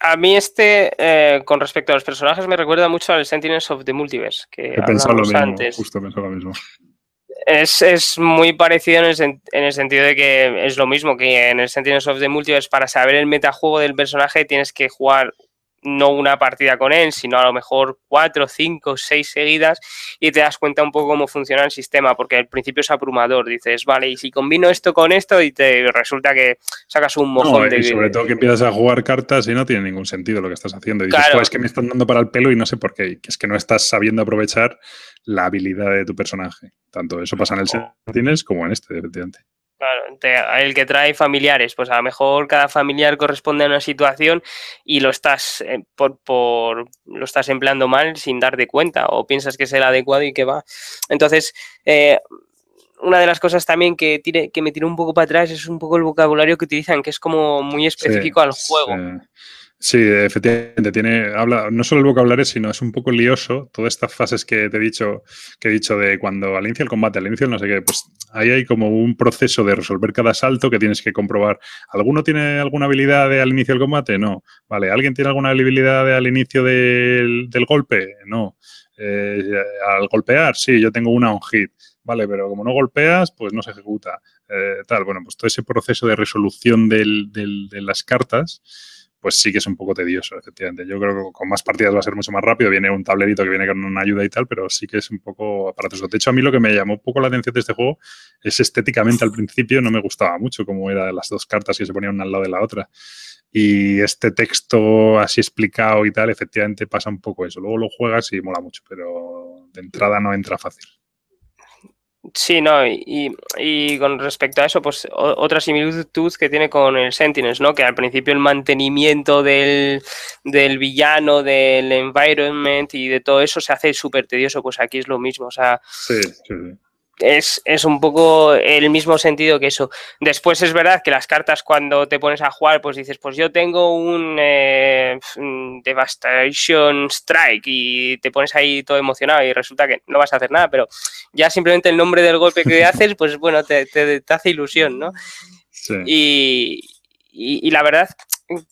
a mí este, eh, con respecto a los personajes, me recuerda mucho al Sentinels of the Multiverse, que He pensado lo mismo, antes. Justo pensado lo mismo. Es, muy parecido en el, en el, sentido de que es lo mismo que en el Sentinels of the Multiverse. Para saber el metajuego del personaje tienes que jugar no una partida con él, sino a lo mejor cuatro, cinco, seis seguidas y te das cuenta un poco cómo funciona el sistema, porque al principio es abrumador, dices, vale, y si combino esto con esto y te resulta que sacas un mojón de... Y sobre todo que empiezas a jugar cartas y no tiene ningún sentido lo que estás haciendo. Y dices, es que me están dando para el pelo y no sé por qué, que es que no estás sabiendo aprovechar la habilidad de tu personaje. Tanto eso pasa en el tienes como en este, efectivamente. Claro, el que trae familiares, pues a lo mejor cada familiar corresponde a una situación y lo estás eh, por, por, lo estás empleando mal sin darte cuenta o piensas que es el adecuado y que va. Entonces, eh, una de las cosas también que, tire, que me tiró un poco para atrás es un poco el vocabulario que utilizan, que es como muy específico al juego. Sí, efectivamente, tiene, habla no solo el vocabulario, sino es un poco lioso. Todas estas fases que te he dicho, que he dicho de cuando al inicio del combate, al inicio no sé qué, pues ahí hay como un proceso de resolver cada salto que tienes que comprobar. ¿Alguno tiene alguna habilidad al inicio del combate? No. Vale, ¿alguien tiene alguna habilidad al inicio del, golpe? No. Eh, al golpear, sí, yo tengo una on hit. Vale, pero como no golpeas, pues no se ejecuta. Eh, tal, bueno, pues todo ese proceso de resolución de las cartas pues sí que es un poco tedioso, efectivamente. Yo creo que con más partidas va a ser mucho más rápido. Viene un tablerito que viene con una ayuda y tal, pero sí que es un poco aparatoso. De hecho, a mí lo que me llamó poco la atención de este juego es estéticamente al principio no me gustaba mucho como era las dos cartas que se ponían una al lado de la otra. Y este texto así explicado y tal, efectivamente pasa un poco eso. Luego lo juegas y mola mucho, pero de entrada no entra fácil. Sí, no, y, y, con respecto a eso, pues otra similitud que tiene con el Sentinels, ¿no? Que al principio el mantenimiento del, del villano, del environment y de todo eso se hace súper tedioso, pues aquí es lo mismo, o sea, sí, sí es, es, un poco el mismo sentido que eso. Después es verdad que las cartas cuando te pones a jugar, pues dices, pues yo tengo un eh, Devastation Strike y te pones ahí todo emocionado y resulta que no vas a hacer nada, pero ya simplemente el nombre del golpe que haces, pues bueno, te, te, te hace ilusión, ¿no? Sí. Y, y, y, la verdad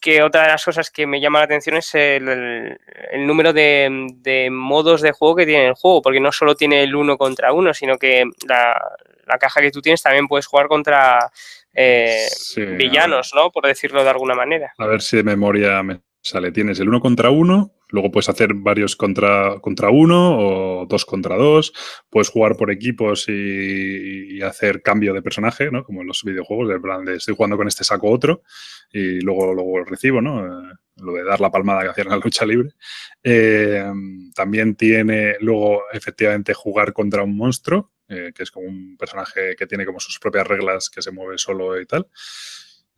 que otra de las cosas que me llama la atención es el, el, el número de, de, modos de juego que tiene el juego, porque no solo tiene el uno contra uno, sino que la, la caja que tú tienes también puedes jugar contra eh, sí, villanos, ¿no? Por decirlo de alguna manera. A ver si de memoria me sale. Tienes el uno contra uno, Luego puedes hacer varios contra, contra uno o dos contra dos. Puedes jugar por equipos y, y, hacer cambio de personaje, ¿no? Como en los videojuegos, de plan de estoy jugando con este saco otro y luego, luego recibo, ¿no? Eh, lo de dar la palmada que hacían en la lucha libre. Eh, también tiene luego efectivamente jugar contra un monstruo, eh, que es como un personaje que tiene como sus propias reglas que se mueve solo y tal.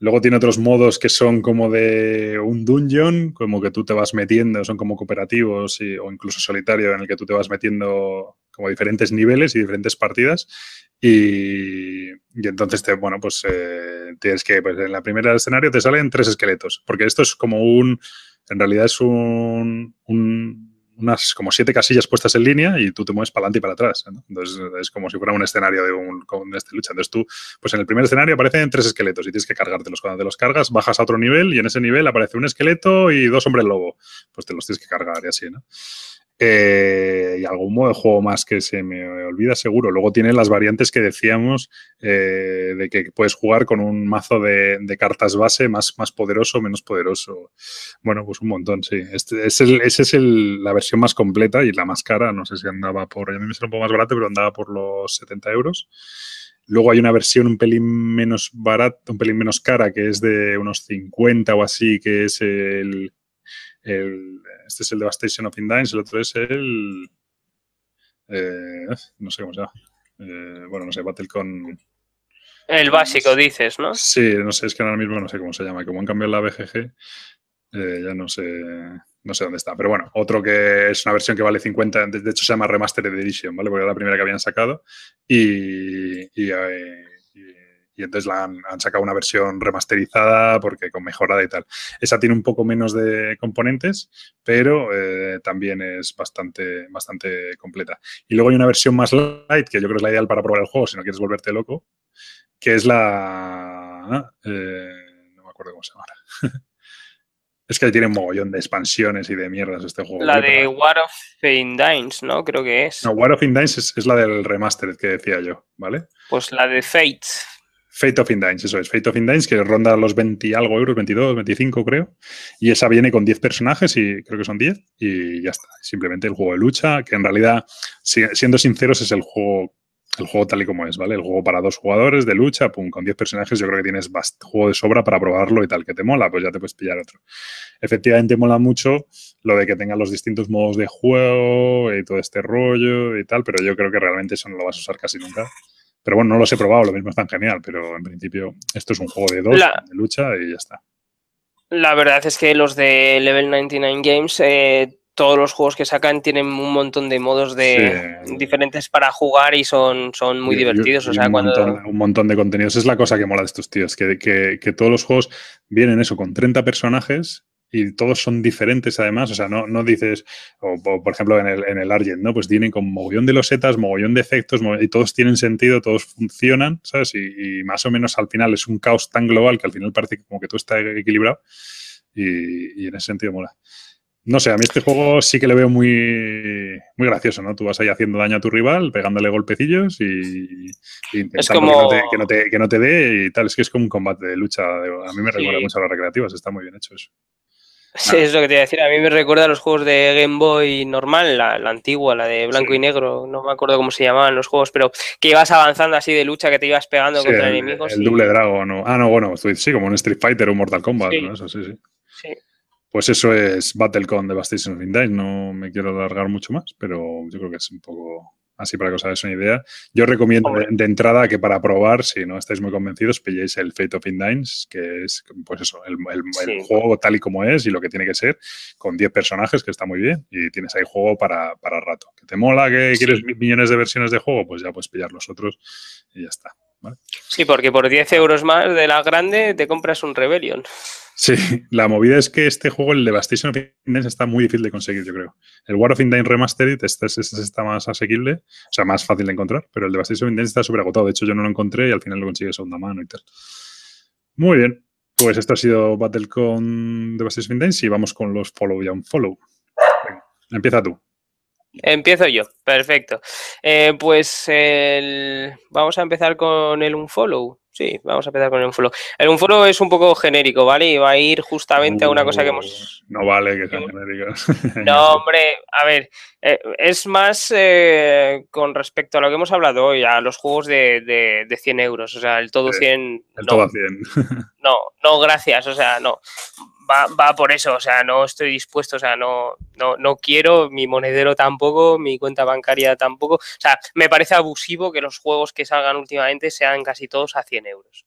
Luego tiene otros modos que son como de un dungeon, como que tú te vas metiendo, son como cooperativos o incluso solitario, en el que tú te vas metiendo como diferentes niveles y diferentes partidas. Y, y entonces, te, bueno, pues eh, tienes que, pues en la primera escenario te salen tres esqueletos, porque esto es como un, en realidad es un, un unas como siete casillas puestas en línea y tú te mueves para adelante y para atrás. ¿no? Entonces es como si fuera un escenario de un con este lucha. Entonces tú, pues en el primer escenario aparecen tres esqueletos y tienes que cargártelos. Cuando te los cargas, bajas a otro nivel y en ese nivel aparece un esqueleto y dos hombres lobo. Pues te los tienes que cargar y así, ¿no? Eh, y algún modo de juego más que se me olvida seguro. Luego tiene las variantes que decíamos eh, de que puedes jugar con un mazo de, cartas base más, más poderoso menos poderoso. Bueno, pues un montón, sí. Este, es esa es la versión más completa y la más cara. No sé si andaba por, a mí me un poco más barato, pero andaba por los 70 euros. Luego hay una versión un pelín menos barata, un pelín menos cara, que es de unos 50 o así, que es el, el, este es el Devastation of Indines, el otro es el. Eh, no sé cómo se llama. Eh, bueno, no sé, Battle con. El básico, dices, ¿no? Sí, no sé, es que ahora mismo no sé cómo se llama. Como han cambiado la BGG, eh, ya no sé, no sé dónde está. Pero bueno, otro que es una versión que vale 50, de hecho se llama Remastered Edition, ¿vale? Porque era la primera que habían sacado. Y, y, eh, y entonces la han, han, sacado una versión remasterizada porque con mejorada y tal. Esa tiene un poco menos de componentes, pero eh, también es bastante, bastante completa. Y luego hay una versión más light, que yo creo es la ideal para probar el juego si no quieres volverte loco, que es la... Eh, no me acuerdo cómo se llama. Es que tiene un mogollón de expansiones y de mierdas este juego. La de War of Indines, ¿no? Creo que es. No, War of Indines es, es, la del remastered que decía yo, ¿vale? Pues la de Fate. Fate of Indines, eso es. Fate of Indines, que ronda los 20 y algo euros, 22, 25 creo. Y esa viene con 10 personajes, y creo que son 10, y ya está. Simplemente el juego de lucha, que en realidad, siendo sinceros, es el juego, el juego tal y como es, ¿vale? El juego para dos jugadores de lucha, pum, con 10 personajes, yo creo que tienes juego de sobra para probarlo y tal, que te mola, pues ya te puedes pillar otro. Efectivamente mola mucho lo de que tengan los distintos modos de juego y todo este rollo y tal, pero yo creo que realmente eso no lo vas a usar casi nunca. Pero bueno, no los he probado, lo mismo es tan genial, pero en principio esto es un juego de dos, la, de lucha y ya está. La verdad es que los de Level 99 Games, eh, todos los juegos que sacan tienen un montón de modos de sí. diferentes para jugar y son, son muy y, divertidos. Y, o sea, un, cuando... montón, un montón de contenidos. Es la cosa que mola de estos tíos, que, que, que todos los juegos vienen eso con 30 personajes y todos son diferentes además, o sea, no, no dices, o, o, por ejemplo en el, en el Argent, ¿no? Pues tienen con mogollón de losetas, mogollón de efectos, y todos tienen sentido, todos funcionan, ¿sabes? Y, y, más o menos al final es un caos tan global que al final parece como que todo está equilibrado y, y en ese sentido mola. No sé, a mí este juego sí que le veo muy, muy gracioso, ¿no? Tú vas ahí haciendo daño a tu rival, pegándole golpecillos y, intentando que, no te, que, no te, dé y tal. Es que es como un combate de lucha. A mí me recuerda mucho a las recreativas, está muy bien hecho eso. Sí, es lo que te iba a decir. A mí me recuerda a los juegos de Game Boy normal, la, antigua, la de blanco y negro. No me acuerdo cómo se llamaban los juegos, pero que ibas avanzando así de lucha, que te ibas pegando contra enemigos. El doble Dragon. ¿no? Ah, no, bueno, sí, como un Street Fighter o un Mortal Kombat. ¿no? Eso sí, sí. Sí. Pues eso es Battlecon de Devastation of Indie. No me quiero alargar mucho más, pero yo creo que es un poco así para que os hagáis una idea. Yo recomiendo de, entrada que para probar, si no estáis muy convencidos, pilléis el Fate of Indines, que es, pues eso, el, juego tal y como es y lo que tiene que ser, con 10 personajes, que está muy bien, y tienes ahí juego para, para rato. ¿Que te mola que quieres millones de versiones de juego? Pues ya puedes pillar los otros y ya está. Sí, porque por 10 euros más de la grande te compras un Rebellion. Sí, la movida es que este juego, el Devastation of Indines, está muy difícil de conseguir, yo creo. El War of Indine Remastered este, este, está más asequible, o sea, más fácil de encontrar, pero el Devastation of Indines está súper agotado. De hecho, yo no lo encontré y al final lo conseguí de segunda mano y tal. Muy bien, pues esto ha sido Battle con Devastation of Indines y vamos con los follow y unfollow. Venga, empieza tú. Empiezo yo, perfecto. Eh, pues vamos a empezar con el unfollow. Sí, vamos a empezar con el unfollow. El unfollow es un poco genérico, ¿vale? Y va a ir justamente a una cosa que hemos... No vale que sea genérico. No, hombre, a ver, eh, es más eh, con respecto a lo que hemos hablado hoy, a los juegos de, de, 100 euros, o sea, el todo 100... El todo 100. No, no, gracias, o sea, no va, va, por eso, o sea, no estoy dispuesto, o sea, no, no, no quiero, mi monedero tampoco, mi cuenta bancaria tampoco. O sea, me parece abusivo que los juegos que salgan últimamente sean casi todos a 100 euros.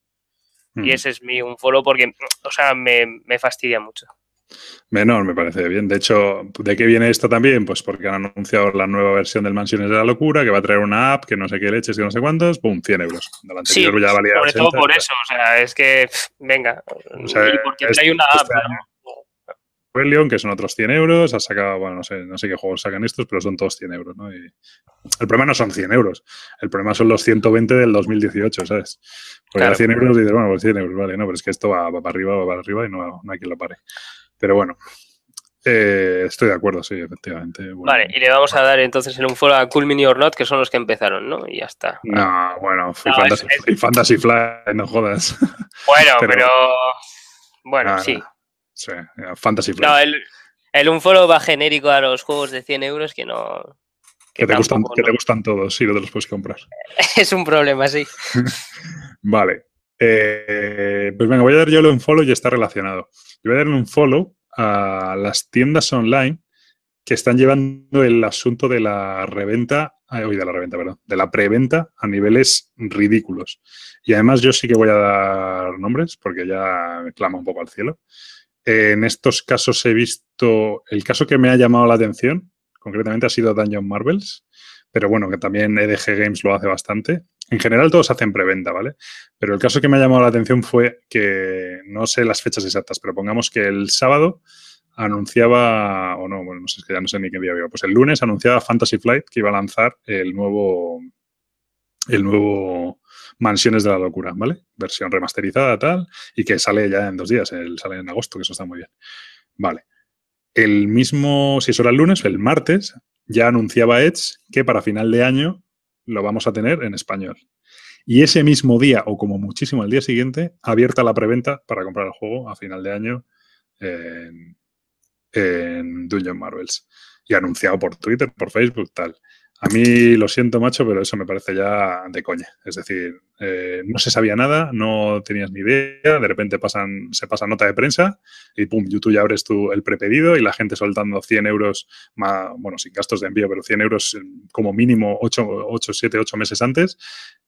Y mm. ese es mi un follow porque, o sea, me, me fastidia mucho. Menor, me parece bien. De hecho, ¿de qué viene esto también? Pues porque han anunciado la nueva versión del Mansiones de la Locura, que va a traer una app que no sé qué leches, que no sé cuántos, ¡pum! 100 euros. sí, ya valía sobre todo por eso, o sea, es que, venga, o sea, y porque hay una app, Rebellion, que son otros 100 euros, ha sacado, bueno, no sé, no sé qué juegos sacan estos, pero son todos 100 euros, ¿no? Y el problema no son 100 euros, el problema son los 120 del 2018, ¿sabes? Porque claro. 100 euros dices, bueno, pues 100 euros, vale, no, pero es que esto va, para arriba, va para arriba y no, no hay quien lo pare. Pero bueno, eh, estoy de acuerdo, sí, efectivamente. Vale, y le vamos a dar entonces en un foro a Cool Mini or Not, que son los que empezaron, ¿no? Y ya está. No, bueno, fui Fantasy, Fly, no jodas. Bueno, pero, bueno, sí. Sí, Fantasy Fly. No, el, el un foro va genérico a los juegos de 100 euros que no. Que, te, gustan, que te gustan todos, sí, no te los puedes comprar. es un problema, sí. vale. Eh, pues venga, voy a dar yo un follow y está relacionado. Yo voy a darle un follow a las tiendas online que están llevando el asunto de la reventa, hoy de la reventa, perdón, de la preventa a niveles ridículos. Y además yo sí que voy a dar nombres porque ya me clama un poco al cielo. En estos casos he visto, el caso que me ha llamado la atención, concretamente ha sido Dungeon Marvels, pero bueno, que también EDG Games lo hace bastante. En general todos hacen preventa, ¿vale? Pero el caso que me ha llamado la atención fue que, no sé las fechas exactas, pero pongamos que el sábado anunciaba, o no, bueno, no sé, es que ya no sé ni qué día había, pues el lunes anunciaba Fantasy Flight que iba a lanzar el nuevo, el nuevo Mansiones de la Locura, ¿vale? Versión remasterizada, tal, y que sale ya en dos días, el, sale en agosto, que eso está muy bien. Vale. El mismo, si eso era el lunes, el martes, ya anunciaba Edge que para final de año lo vamos a tener en español. Y ese mismo día, o como muchísimo el día siguiente, abierta la preventa para comprar el juego a final de año en, en Dungeon Marvels. Y anunciado por Twitter, por Facebook, tal. A mí lo siento, macho, pero eso me parece ya de coña. Es decir, eh, no se sabía nada, no tenías ni idea, de repente pasan, se pasa nota de prensa y pum, YouTube ya abres tú el prepedido y la gente soltando 100 euros, más, bueno, sin gastos de envío, pero 100 euros como mínimo 8, 8, 7, 8 meses antes.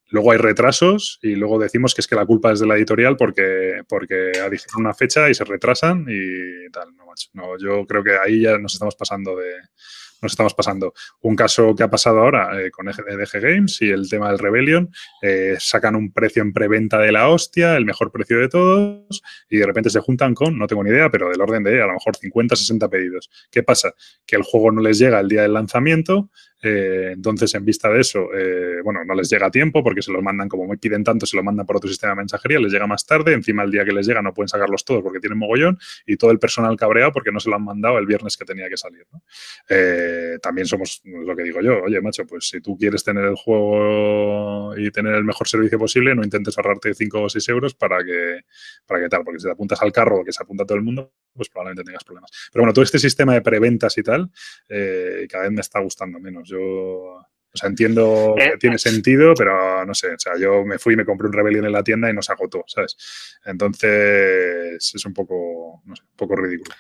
Luego hay retrasos y luego decimos que es que la culpa es de la editorial porque, porque dijeron una fecha y se retrasan y tal. No, macho. No, yo creo que ahí ya nos estamos pasando de, nos estamos pasando. Un caso que ha pasado ahora eh, con EDG Games y el tema del Rebellion, eh, sacan un precio en preventa de la hostia, el mejor precio de todos, y de repente se juntan con, no tengo ni idea, pero del orden de a lo mejor 50, 60 pedidos. ¿Qué pasa? Que el juego no les llega el día del lanzamiento, Eh, entonces, en vista de eso, eh, bueno, no les llega a tiempo porque se los mandan, como me piden tanto, se lo mandan por otro sistema de mensajería, les llega más tarde, encima el día que les llega no pueden sacarlos todos porque tienen mogollón y todo el personal cabreado porque no se lo han mandado el viernes que tenía que salir. Eh, también somos lo que digo yo, oye, macho, pues si tú quieres tener el juego y tener el mejor servicio posible, no intentes ahorrarte 5 o 6 euros para que, para que tal, porque si te apuntas al carro que se apunta todo el mundo, pues probablemente tengas problemas. Pero bueno, todo este sistema de preventas y tal, cada vez me está gustando menos. Yo, o sea, entiendo que eh, tiene sentido, pero no sé, o sea, yo me fui y me compré un Rebellion en la tienda y nos agotó, ¿sabes? Entonces, es un poco, no sé, un poco ridículo.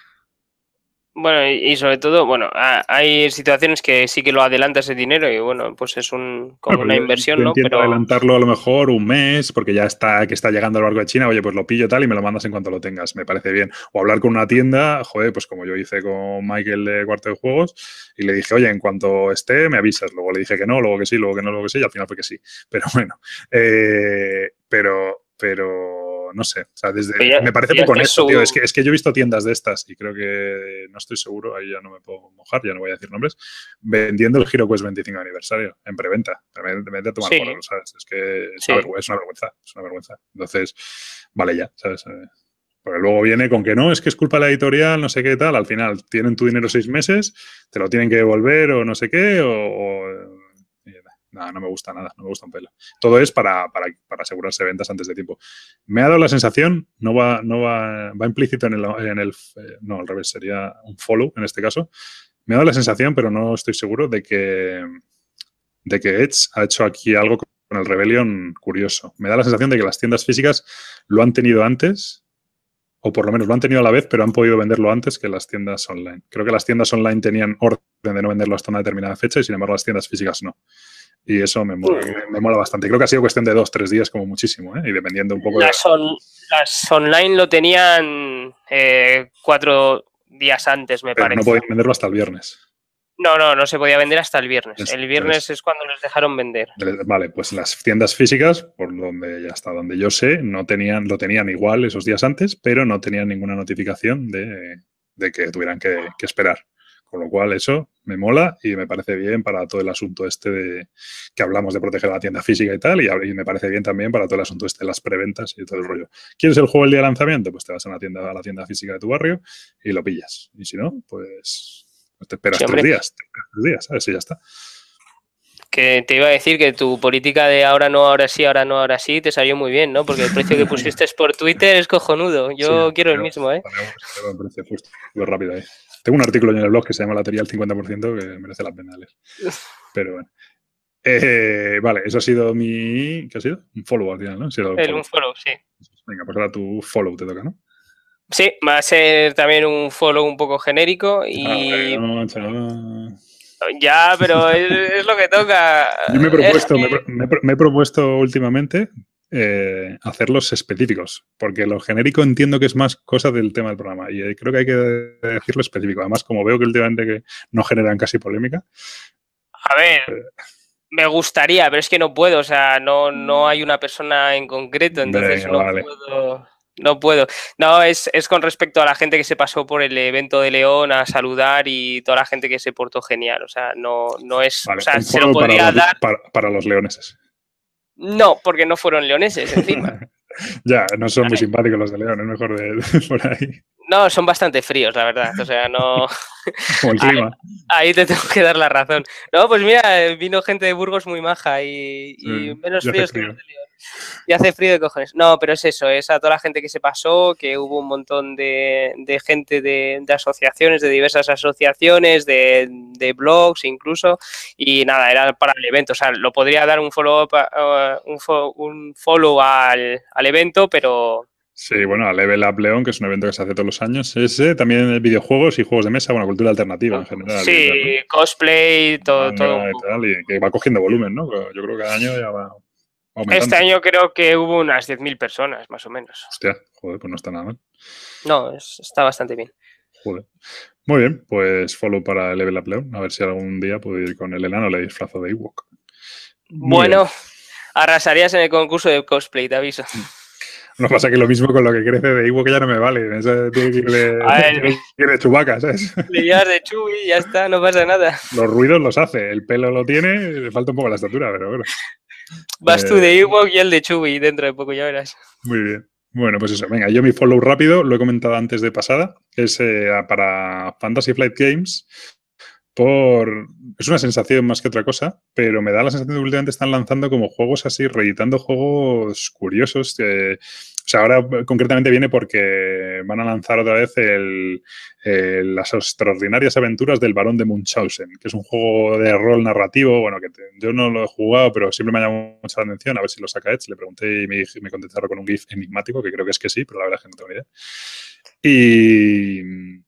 Bueno, y sobre todo, bueno, hay situaciones que sí que lo adelanta ese dinero y bueno, pues es un, como una inversión, ¿no? Pero adelantarlo a lo mejor un mes porque ya está, que está llegando al barco de China, oye, pues lo pillo tal y me lo mandas en cuanto lo tengas, me parece bien. O hablar con una tienda, joder, pues como yo hice con Michael de Cuarto de Juegos y le dije, oye, en cuanto esté, me avisas. Luego le dije que no, luego que sí, luego que no, luego que sí y al final fue que sí. Pero bueno, eh, pero, pero no sé. O sea, desde, me parece poco honesto, tío. Es que, es que yo he visto tiendas de estas y creo que no estoy seguro, ahí ya no me puedo mojar, ya no voy a decir nombres, vendiendo el Giro Quest 25 aniversario en preventa. Preventa tomar por ¿sabes? Es que es, una vergüenza, es una vergüenza. Entonces, vale ya, ¿sabes? Eh, porque luego viene con que no, es que es culpa de la editorial, no sé qué tal. Al final tienen tu dinero seis meses, te lo tienen que devolver o no sé qué, o no, no me gusta nada, no me gusta un pelo. Todo es para, asegurarse ventas antes de tiempo. Me ha dado la sensación, no va, no va, va implícito en el, en el, eh, no, al revés, sería un follow en este caso. Me ha dado la sensación, pero no estoy seguro, de que, de que Edge ha hecho aquí algo con el Rebellion curioso. Me da la sensación de que las tiendas físicas lo han tenido antes, o por lo menos lo han tenido a la vez, pero han podido venderlo antes que las tiendas online. Creo que las tiendas online tenían orden de no venderlo hasta una determinada fecha y sin embargo las tiendas físicas no. Y eso me mola, me, mola bastante. Creo que ha sido cuestión de dos, tres días como muchísimo, ¿eh? y dependiendo un poco las de... las online lo tenían eh, cuatro días antes, me parece. no podían venderlo hasta el viernes. No, no, no se podía vender hasta el viernes. el viernes es cuando les dejaron vender. Vale, pues las tiendas físicas, por donde ya está, donde yo sé, no tenían, lo tenían igual esos días antes, pero no tenían ninguna notificación de, que tuvieran que esperar. Con lo cual, eso me mola y me parece bien para todo el asunto este de que hablamos de proteger la tienda física y tal, y, me parece bien también para todo el asunto este de las preventas y todo el rollo. ¿Quieres el juego el día de lanzamiento? Pues te vas a, una tienda, a la tienda física de tu barrio y lo pillas. Y si no, pues, te esperas tres días, te esperas tres días, ¿sabes? Y ya está. Que te iba a decir que tu política de ahora no, ahora sí, ahora no, ahora sí, te salió muy bien, ¿no? Porque el precio que pusiste por Twitter es cojonudo. Yo quiero el mismo, ¿eh? precio justo, rápido ahí. Tengo un artículo en el blog que se llama La teoría del 50% que merece la pena leer. Pero bueno. Eh, vale, eso ha sido mi. ¿Qué ha sido? Un follow al final, ¿no? un, follow. sí. Venga, pues ahora tu follow te toca, ¿no? Sí, va a ser también un follow un poco genérico y. Ya, pero es, lo que toca. Yo me he propuesto, me he propuesto últimamente eh, hacerlos específicos, porque lo genérico entiendo que es más cosa del tema del programa y eh, creo que hay que decirlo específico. Además, como veo que últimamente que no generan casi polémica. A ver, eh, me gustaría, pero es que no puedo, o sea, no, no hay una persona en concreto, entonces no puedo. No puedo. No, es, con respecto a la gente que se pasó por el evento de León a saludar y toda la gente que se portó genial. O sea, no, no es. o sea, se lo podría dar. para los leoneses. No, porque no fueron leoneses encima. ya, no son muy simpáticos los de León, es mejor de, por ahí. No, son bastante fríos, la verdad. O sea, no. Como el clima. Ahí, te tengo que dar la razón. No, pues mira, vino gente de Burgos muy maja y, menos fríos que los de León. Y hace frío de cojones. No, pero es eso, es a toda la gente que se pasó, que hubo un montón de, gente de, asociaciones, de diversas asociaciones, de, blogs incluso, y nada, era para el evento. O sea, lo podría dar un follow, uh, un, follow al, evento, pero, Sí, bueno, a Level Up León, que es un evento que se hace todos los años. Ese también videojuegos y juegos de mesa, bueno, cultura alternativa en general. Sí, cosplay, todo. todo. y que va cogiendo volumen, ¿no? Yo creo que cada año ya va este año creo que hubo unas 10.000 personas, más o menos. Hostia, joder, pues no está nada mal. No, está bastante bien. Joder. Muy bien, pues follow para Level Up Leon. A ver si algún día puedo ir con el enano le disfrazo de Ewok. Bueno, arrasarías en el concurso de cosplay, te aviso. No pasa que lo mismo con lo que crece de que ya no me vale. Tiene que ir de Chubaca, ¿sabes? Le llevas de Chubi y ya está, no pasa nada. Los ruidos los hace, el pelo lo tiene, le falta un poco la estatura, pero bueno. Vas tú de Ewok y el de Chubi dentro de poco, ya verás. Muy bien. Bueno, pues eso, venga, yo mi follow rápido, lo he comentado antes de pasada, es eh, para Fantasy Flight Games. Por... Es una sensación más que otra cosa, pero me da la sensación de que últimamente están lanzando como juegos así, reeditando juegos curiosos. O ahora concretamente viene porque van a lanzar otra vez el, las extraordinarias aventuras del Barón de Munchausen, que es un juego de rol narrativo, bueno, que yo no lo he jugado, pero siempre me ha llamado mucha atención, a ver si lo saca Edge. Le pregunté y me, me contestaron con un GIF enigmático, que creo que es que sí, pero la verdad es que no tengo ni idea. Y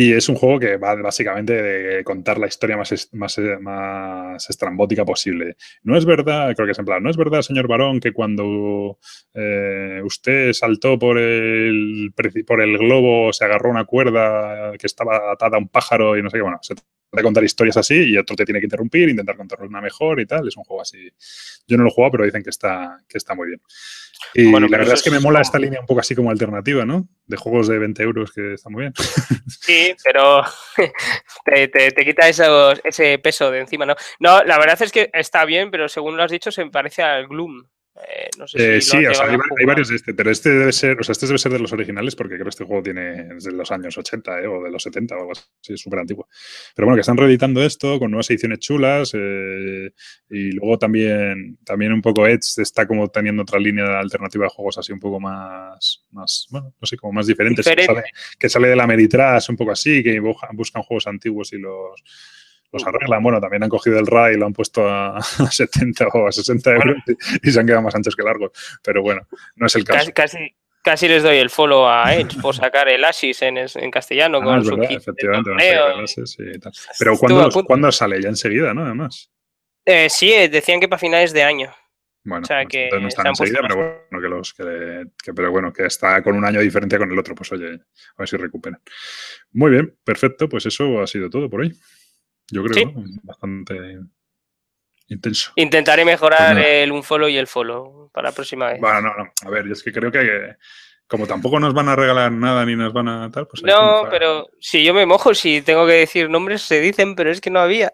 y es un juego que va básicamente de contar la historia más, más, más estrambótica posible. No es verdad, creo que es en plan, no es verdad, señor Barón, que cuando eh, usted saltó por el, por el globo, se agarró una cuerda que estaba atada a un pájaro y no sé qué, bueno, se de contar historias así y otro te tiene que interrumpir, intentar contar una mejor y tal. Es un juego así. Yo no lo he jugado, pero dicen que está, que está muy bien. Y la verdad es que me mola esta línea un poco así como alternativa, ¿no? De juegos de 20 euros que está muy bien. Sí, pero te, te, quita ese peso de encima, ¿no? No, la verdad es que está bien, pero según lo has dicho, se parece al Gloom. Eh, no sé eh, sí, o sea, hay, varios de este, pero este debe ser, o sea, este debe ser de los originales porque creo que este juego tiene de los años 80 eh, o de los 70 o algo así, es súper antiguo. Pero bueno, que están reeditando esto con nuevas ediciones chulas y luego también, también un poco Edge está como teniendo otra línea alternativa de juegos así un poco más, más bueno, no sé, como más diferentes. Que, sale, de la Meritrash un poco así, que buscan juegos antiguos y los los arreglan. Bueno, también han cogido el RAI y lo han puesto a 70 o a 60 euros y, se han quedado más anchos que largos. Pero bueno, no es el caso. Casi, casi, les doy el follow a Edge por sacar el Asis en, en castellano ah, con su verdad, Efectivamente, el Asis y tal. Pero ¿cuándo, sale? Ya enseguida, ¿no? Además. Eh, sí, eh, decían que para finales de año. Bueno, o sea, pues que no están enseguida, pero bueno, que los que, pero bueno, que está con un año de diferencia con el otro, pues oye, a ver si recuperan. Muy bien, perfecto, pues eso ha sido todo por hoy. Yo creo, Bastante intenso. Intentaré mejorar pues el unfollow y el follow para la próxima vez. Bueno, no, no. A ver, es que creo que como tampoco nos van a regalar nada ni nos van a tal, pues. No, pero si yo me mojo, si tengo que decir nombres, se dicen, pero es que no había.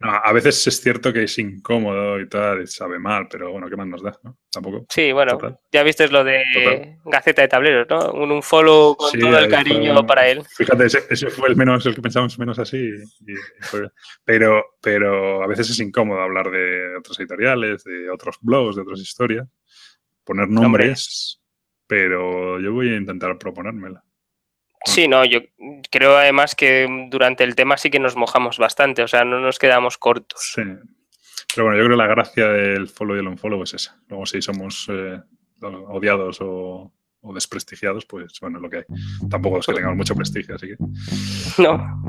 No, a veces es cierto que es incómodo y tal, y sabe mal, pero bueno, ¿qué más nos da? ¿no? Tampoco. Sí, bueno, ya viste lo de Gaceta de Tableros, ¿no? Un, follow con todo el cariño para él. Fíjate, ese, fue el menos, el que pensamos menos así. pero, pero a veces es incómodo hablar de otras editoriales, de otros blogs, de otras historias, poner nombres, pero yo voy a intentar proponérmela. Sí, no, yo creo además que durante el tema sí que nos mojamos bastante, o sea, no nos quedamos cortos. Sí. Pero bueno, yo creo que la gracia del follow y el unfollow es esa. Luego, si somos eh, odiados o, desprestigiados, pues bueno, lo que hay. Tampoco es que tengamos mucho prestigio, así que. No.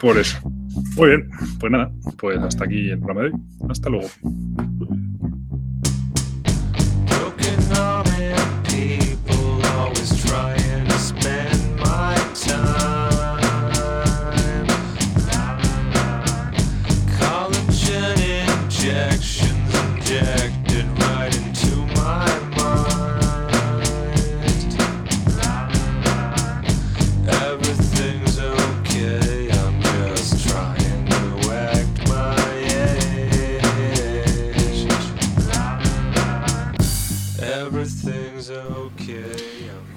Por eso. Muy bien, pues nada, pues hasta aquí el programa de hoy. Hasta luego.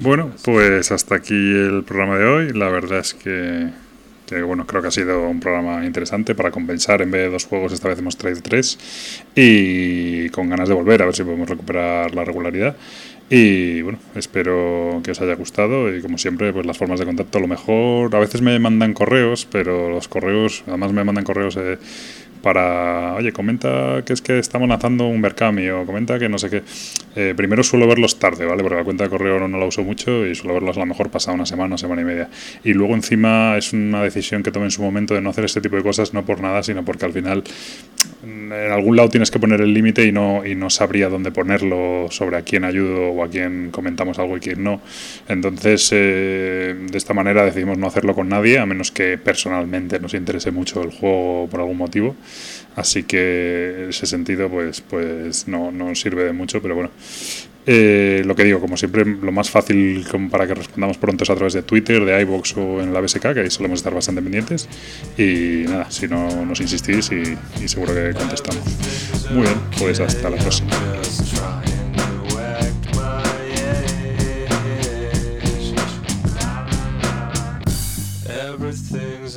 Bueno, pues hasta aquí el programa de hoy. La verdad es que, bueno, creo que ha sido un programa interesante para compensar. En vez de dos juegos, esta vez hemos traído tres. Y con ganas de volver, a ver si podemos recuperar la regularidad. Y bueno, espero que os haya gustado y como siempre, pues las formas de contacto lo mejor. A veces me mandan correos, pero los correos, además me mandan correos eh, para, oye, comenta que es que estamos lanzando un Berkami o comenta que no sé qué. Eh, primero suelo verlos tarde, ¿vale? Porque la cuenta de correo no, la uso mucho y suelo verlos a lo mejor pasada una semana, una semana y media. Y luego encima es una decisión que tomé en su momento de no hacer este tipo de cosas, no por nada, sino porque al final en algún lado tienes que poner el límite y no, y no sabría dónde ponerlo sobre a quién ayudo a quién comentamos algo y quién no. Entonces, eh, de esta manera decidimos no hacerlo con nadie, a menos que personalmente nos interese mucho el juego por algún motivo. Así que ese sentido, pues, pues no, no sirve de mucho, pero bueno. Eh, lo que digo, como siempre, lo más fácil para que respondamos pronto es a través de Twitter, de iBox o en la BSK, que ahí solemos estar bastante pendientes. Y nada, si no nos insistís y, y seguro que contestamos. Muy bien, pues hasta la próxima.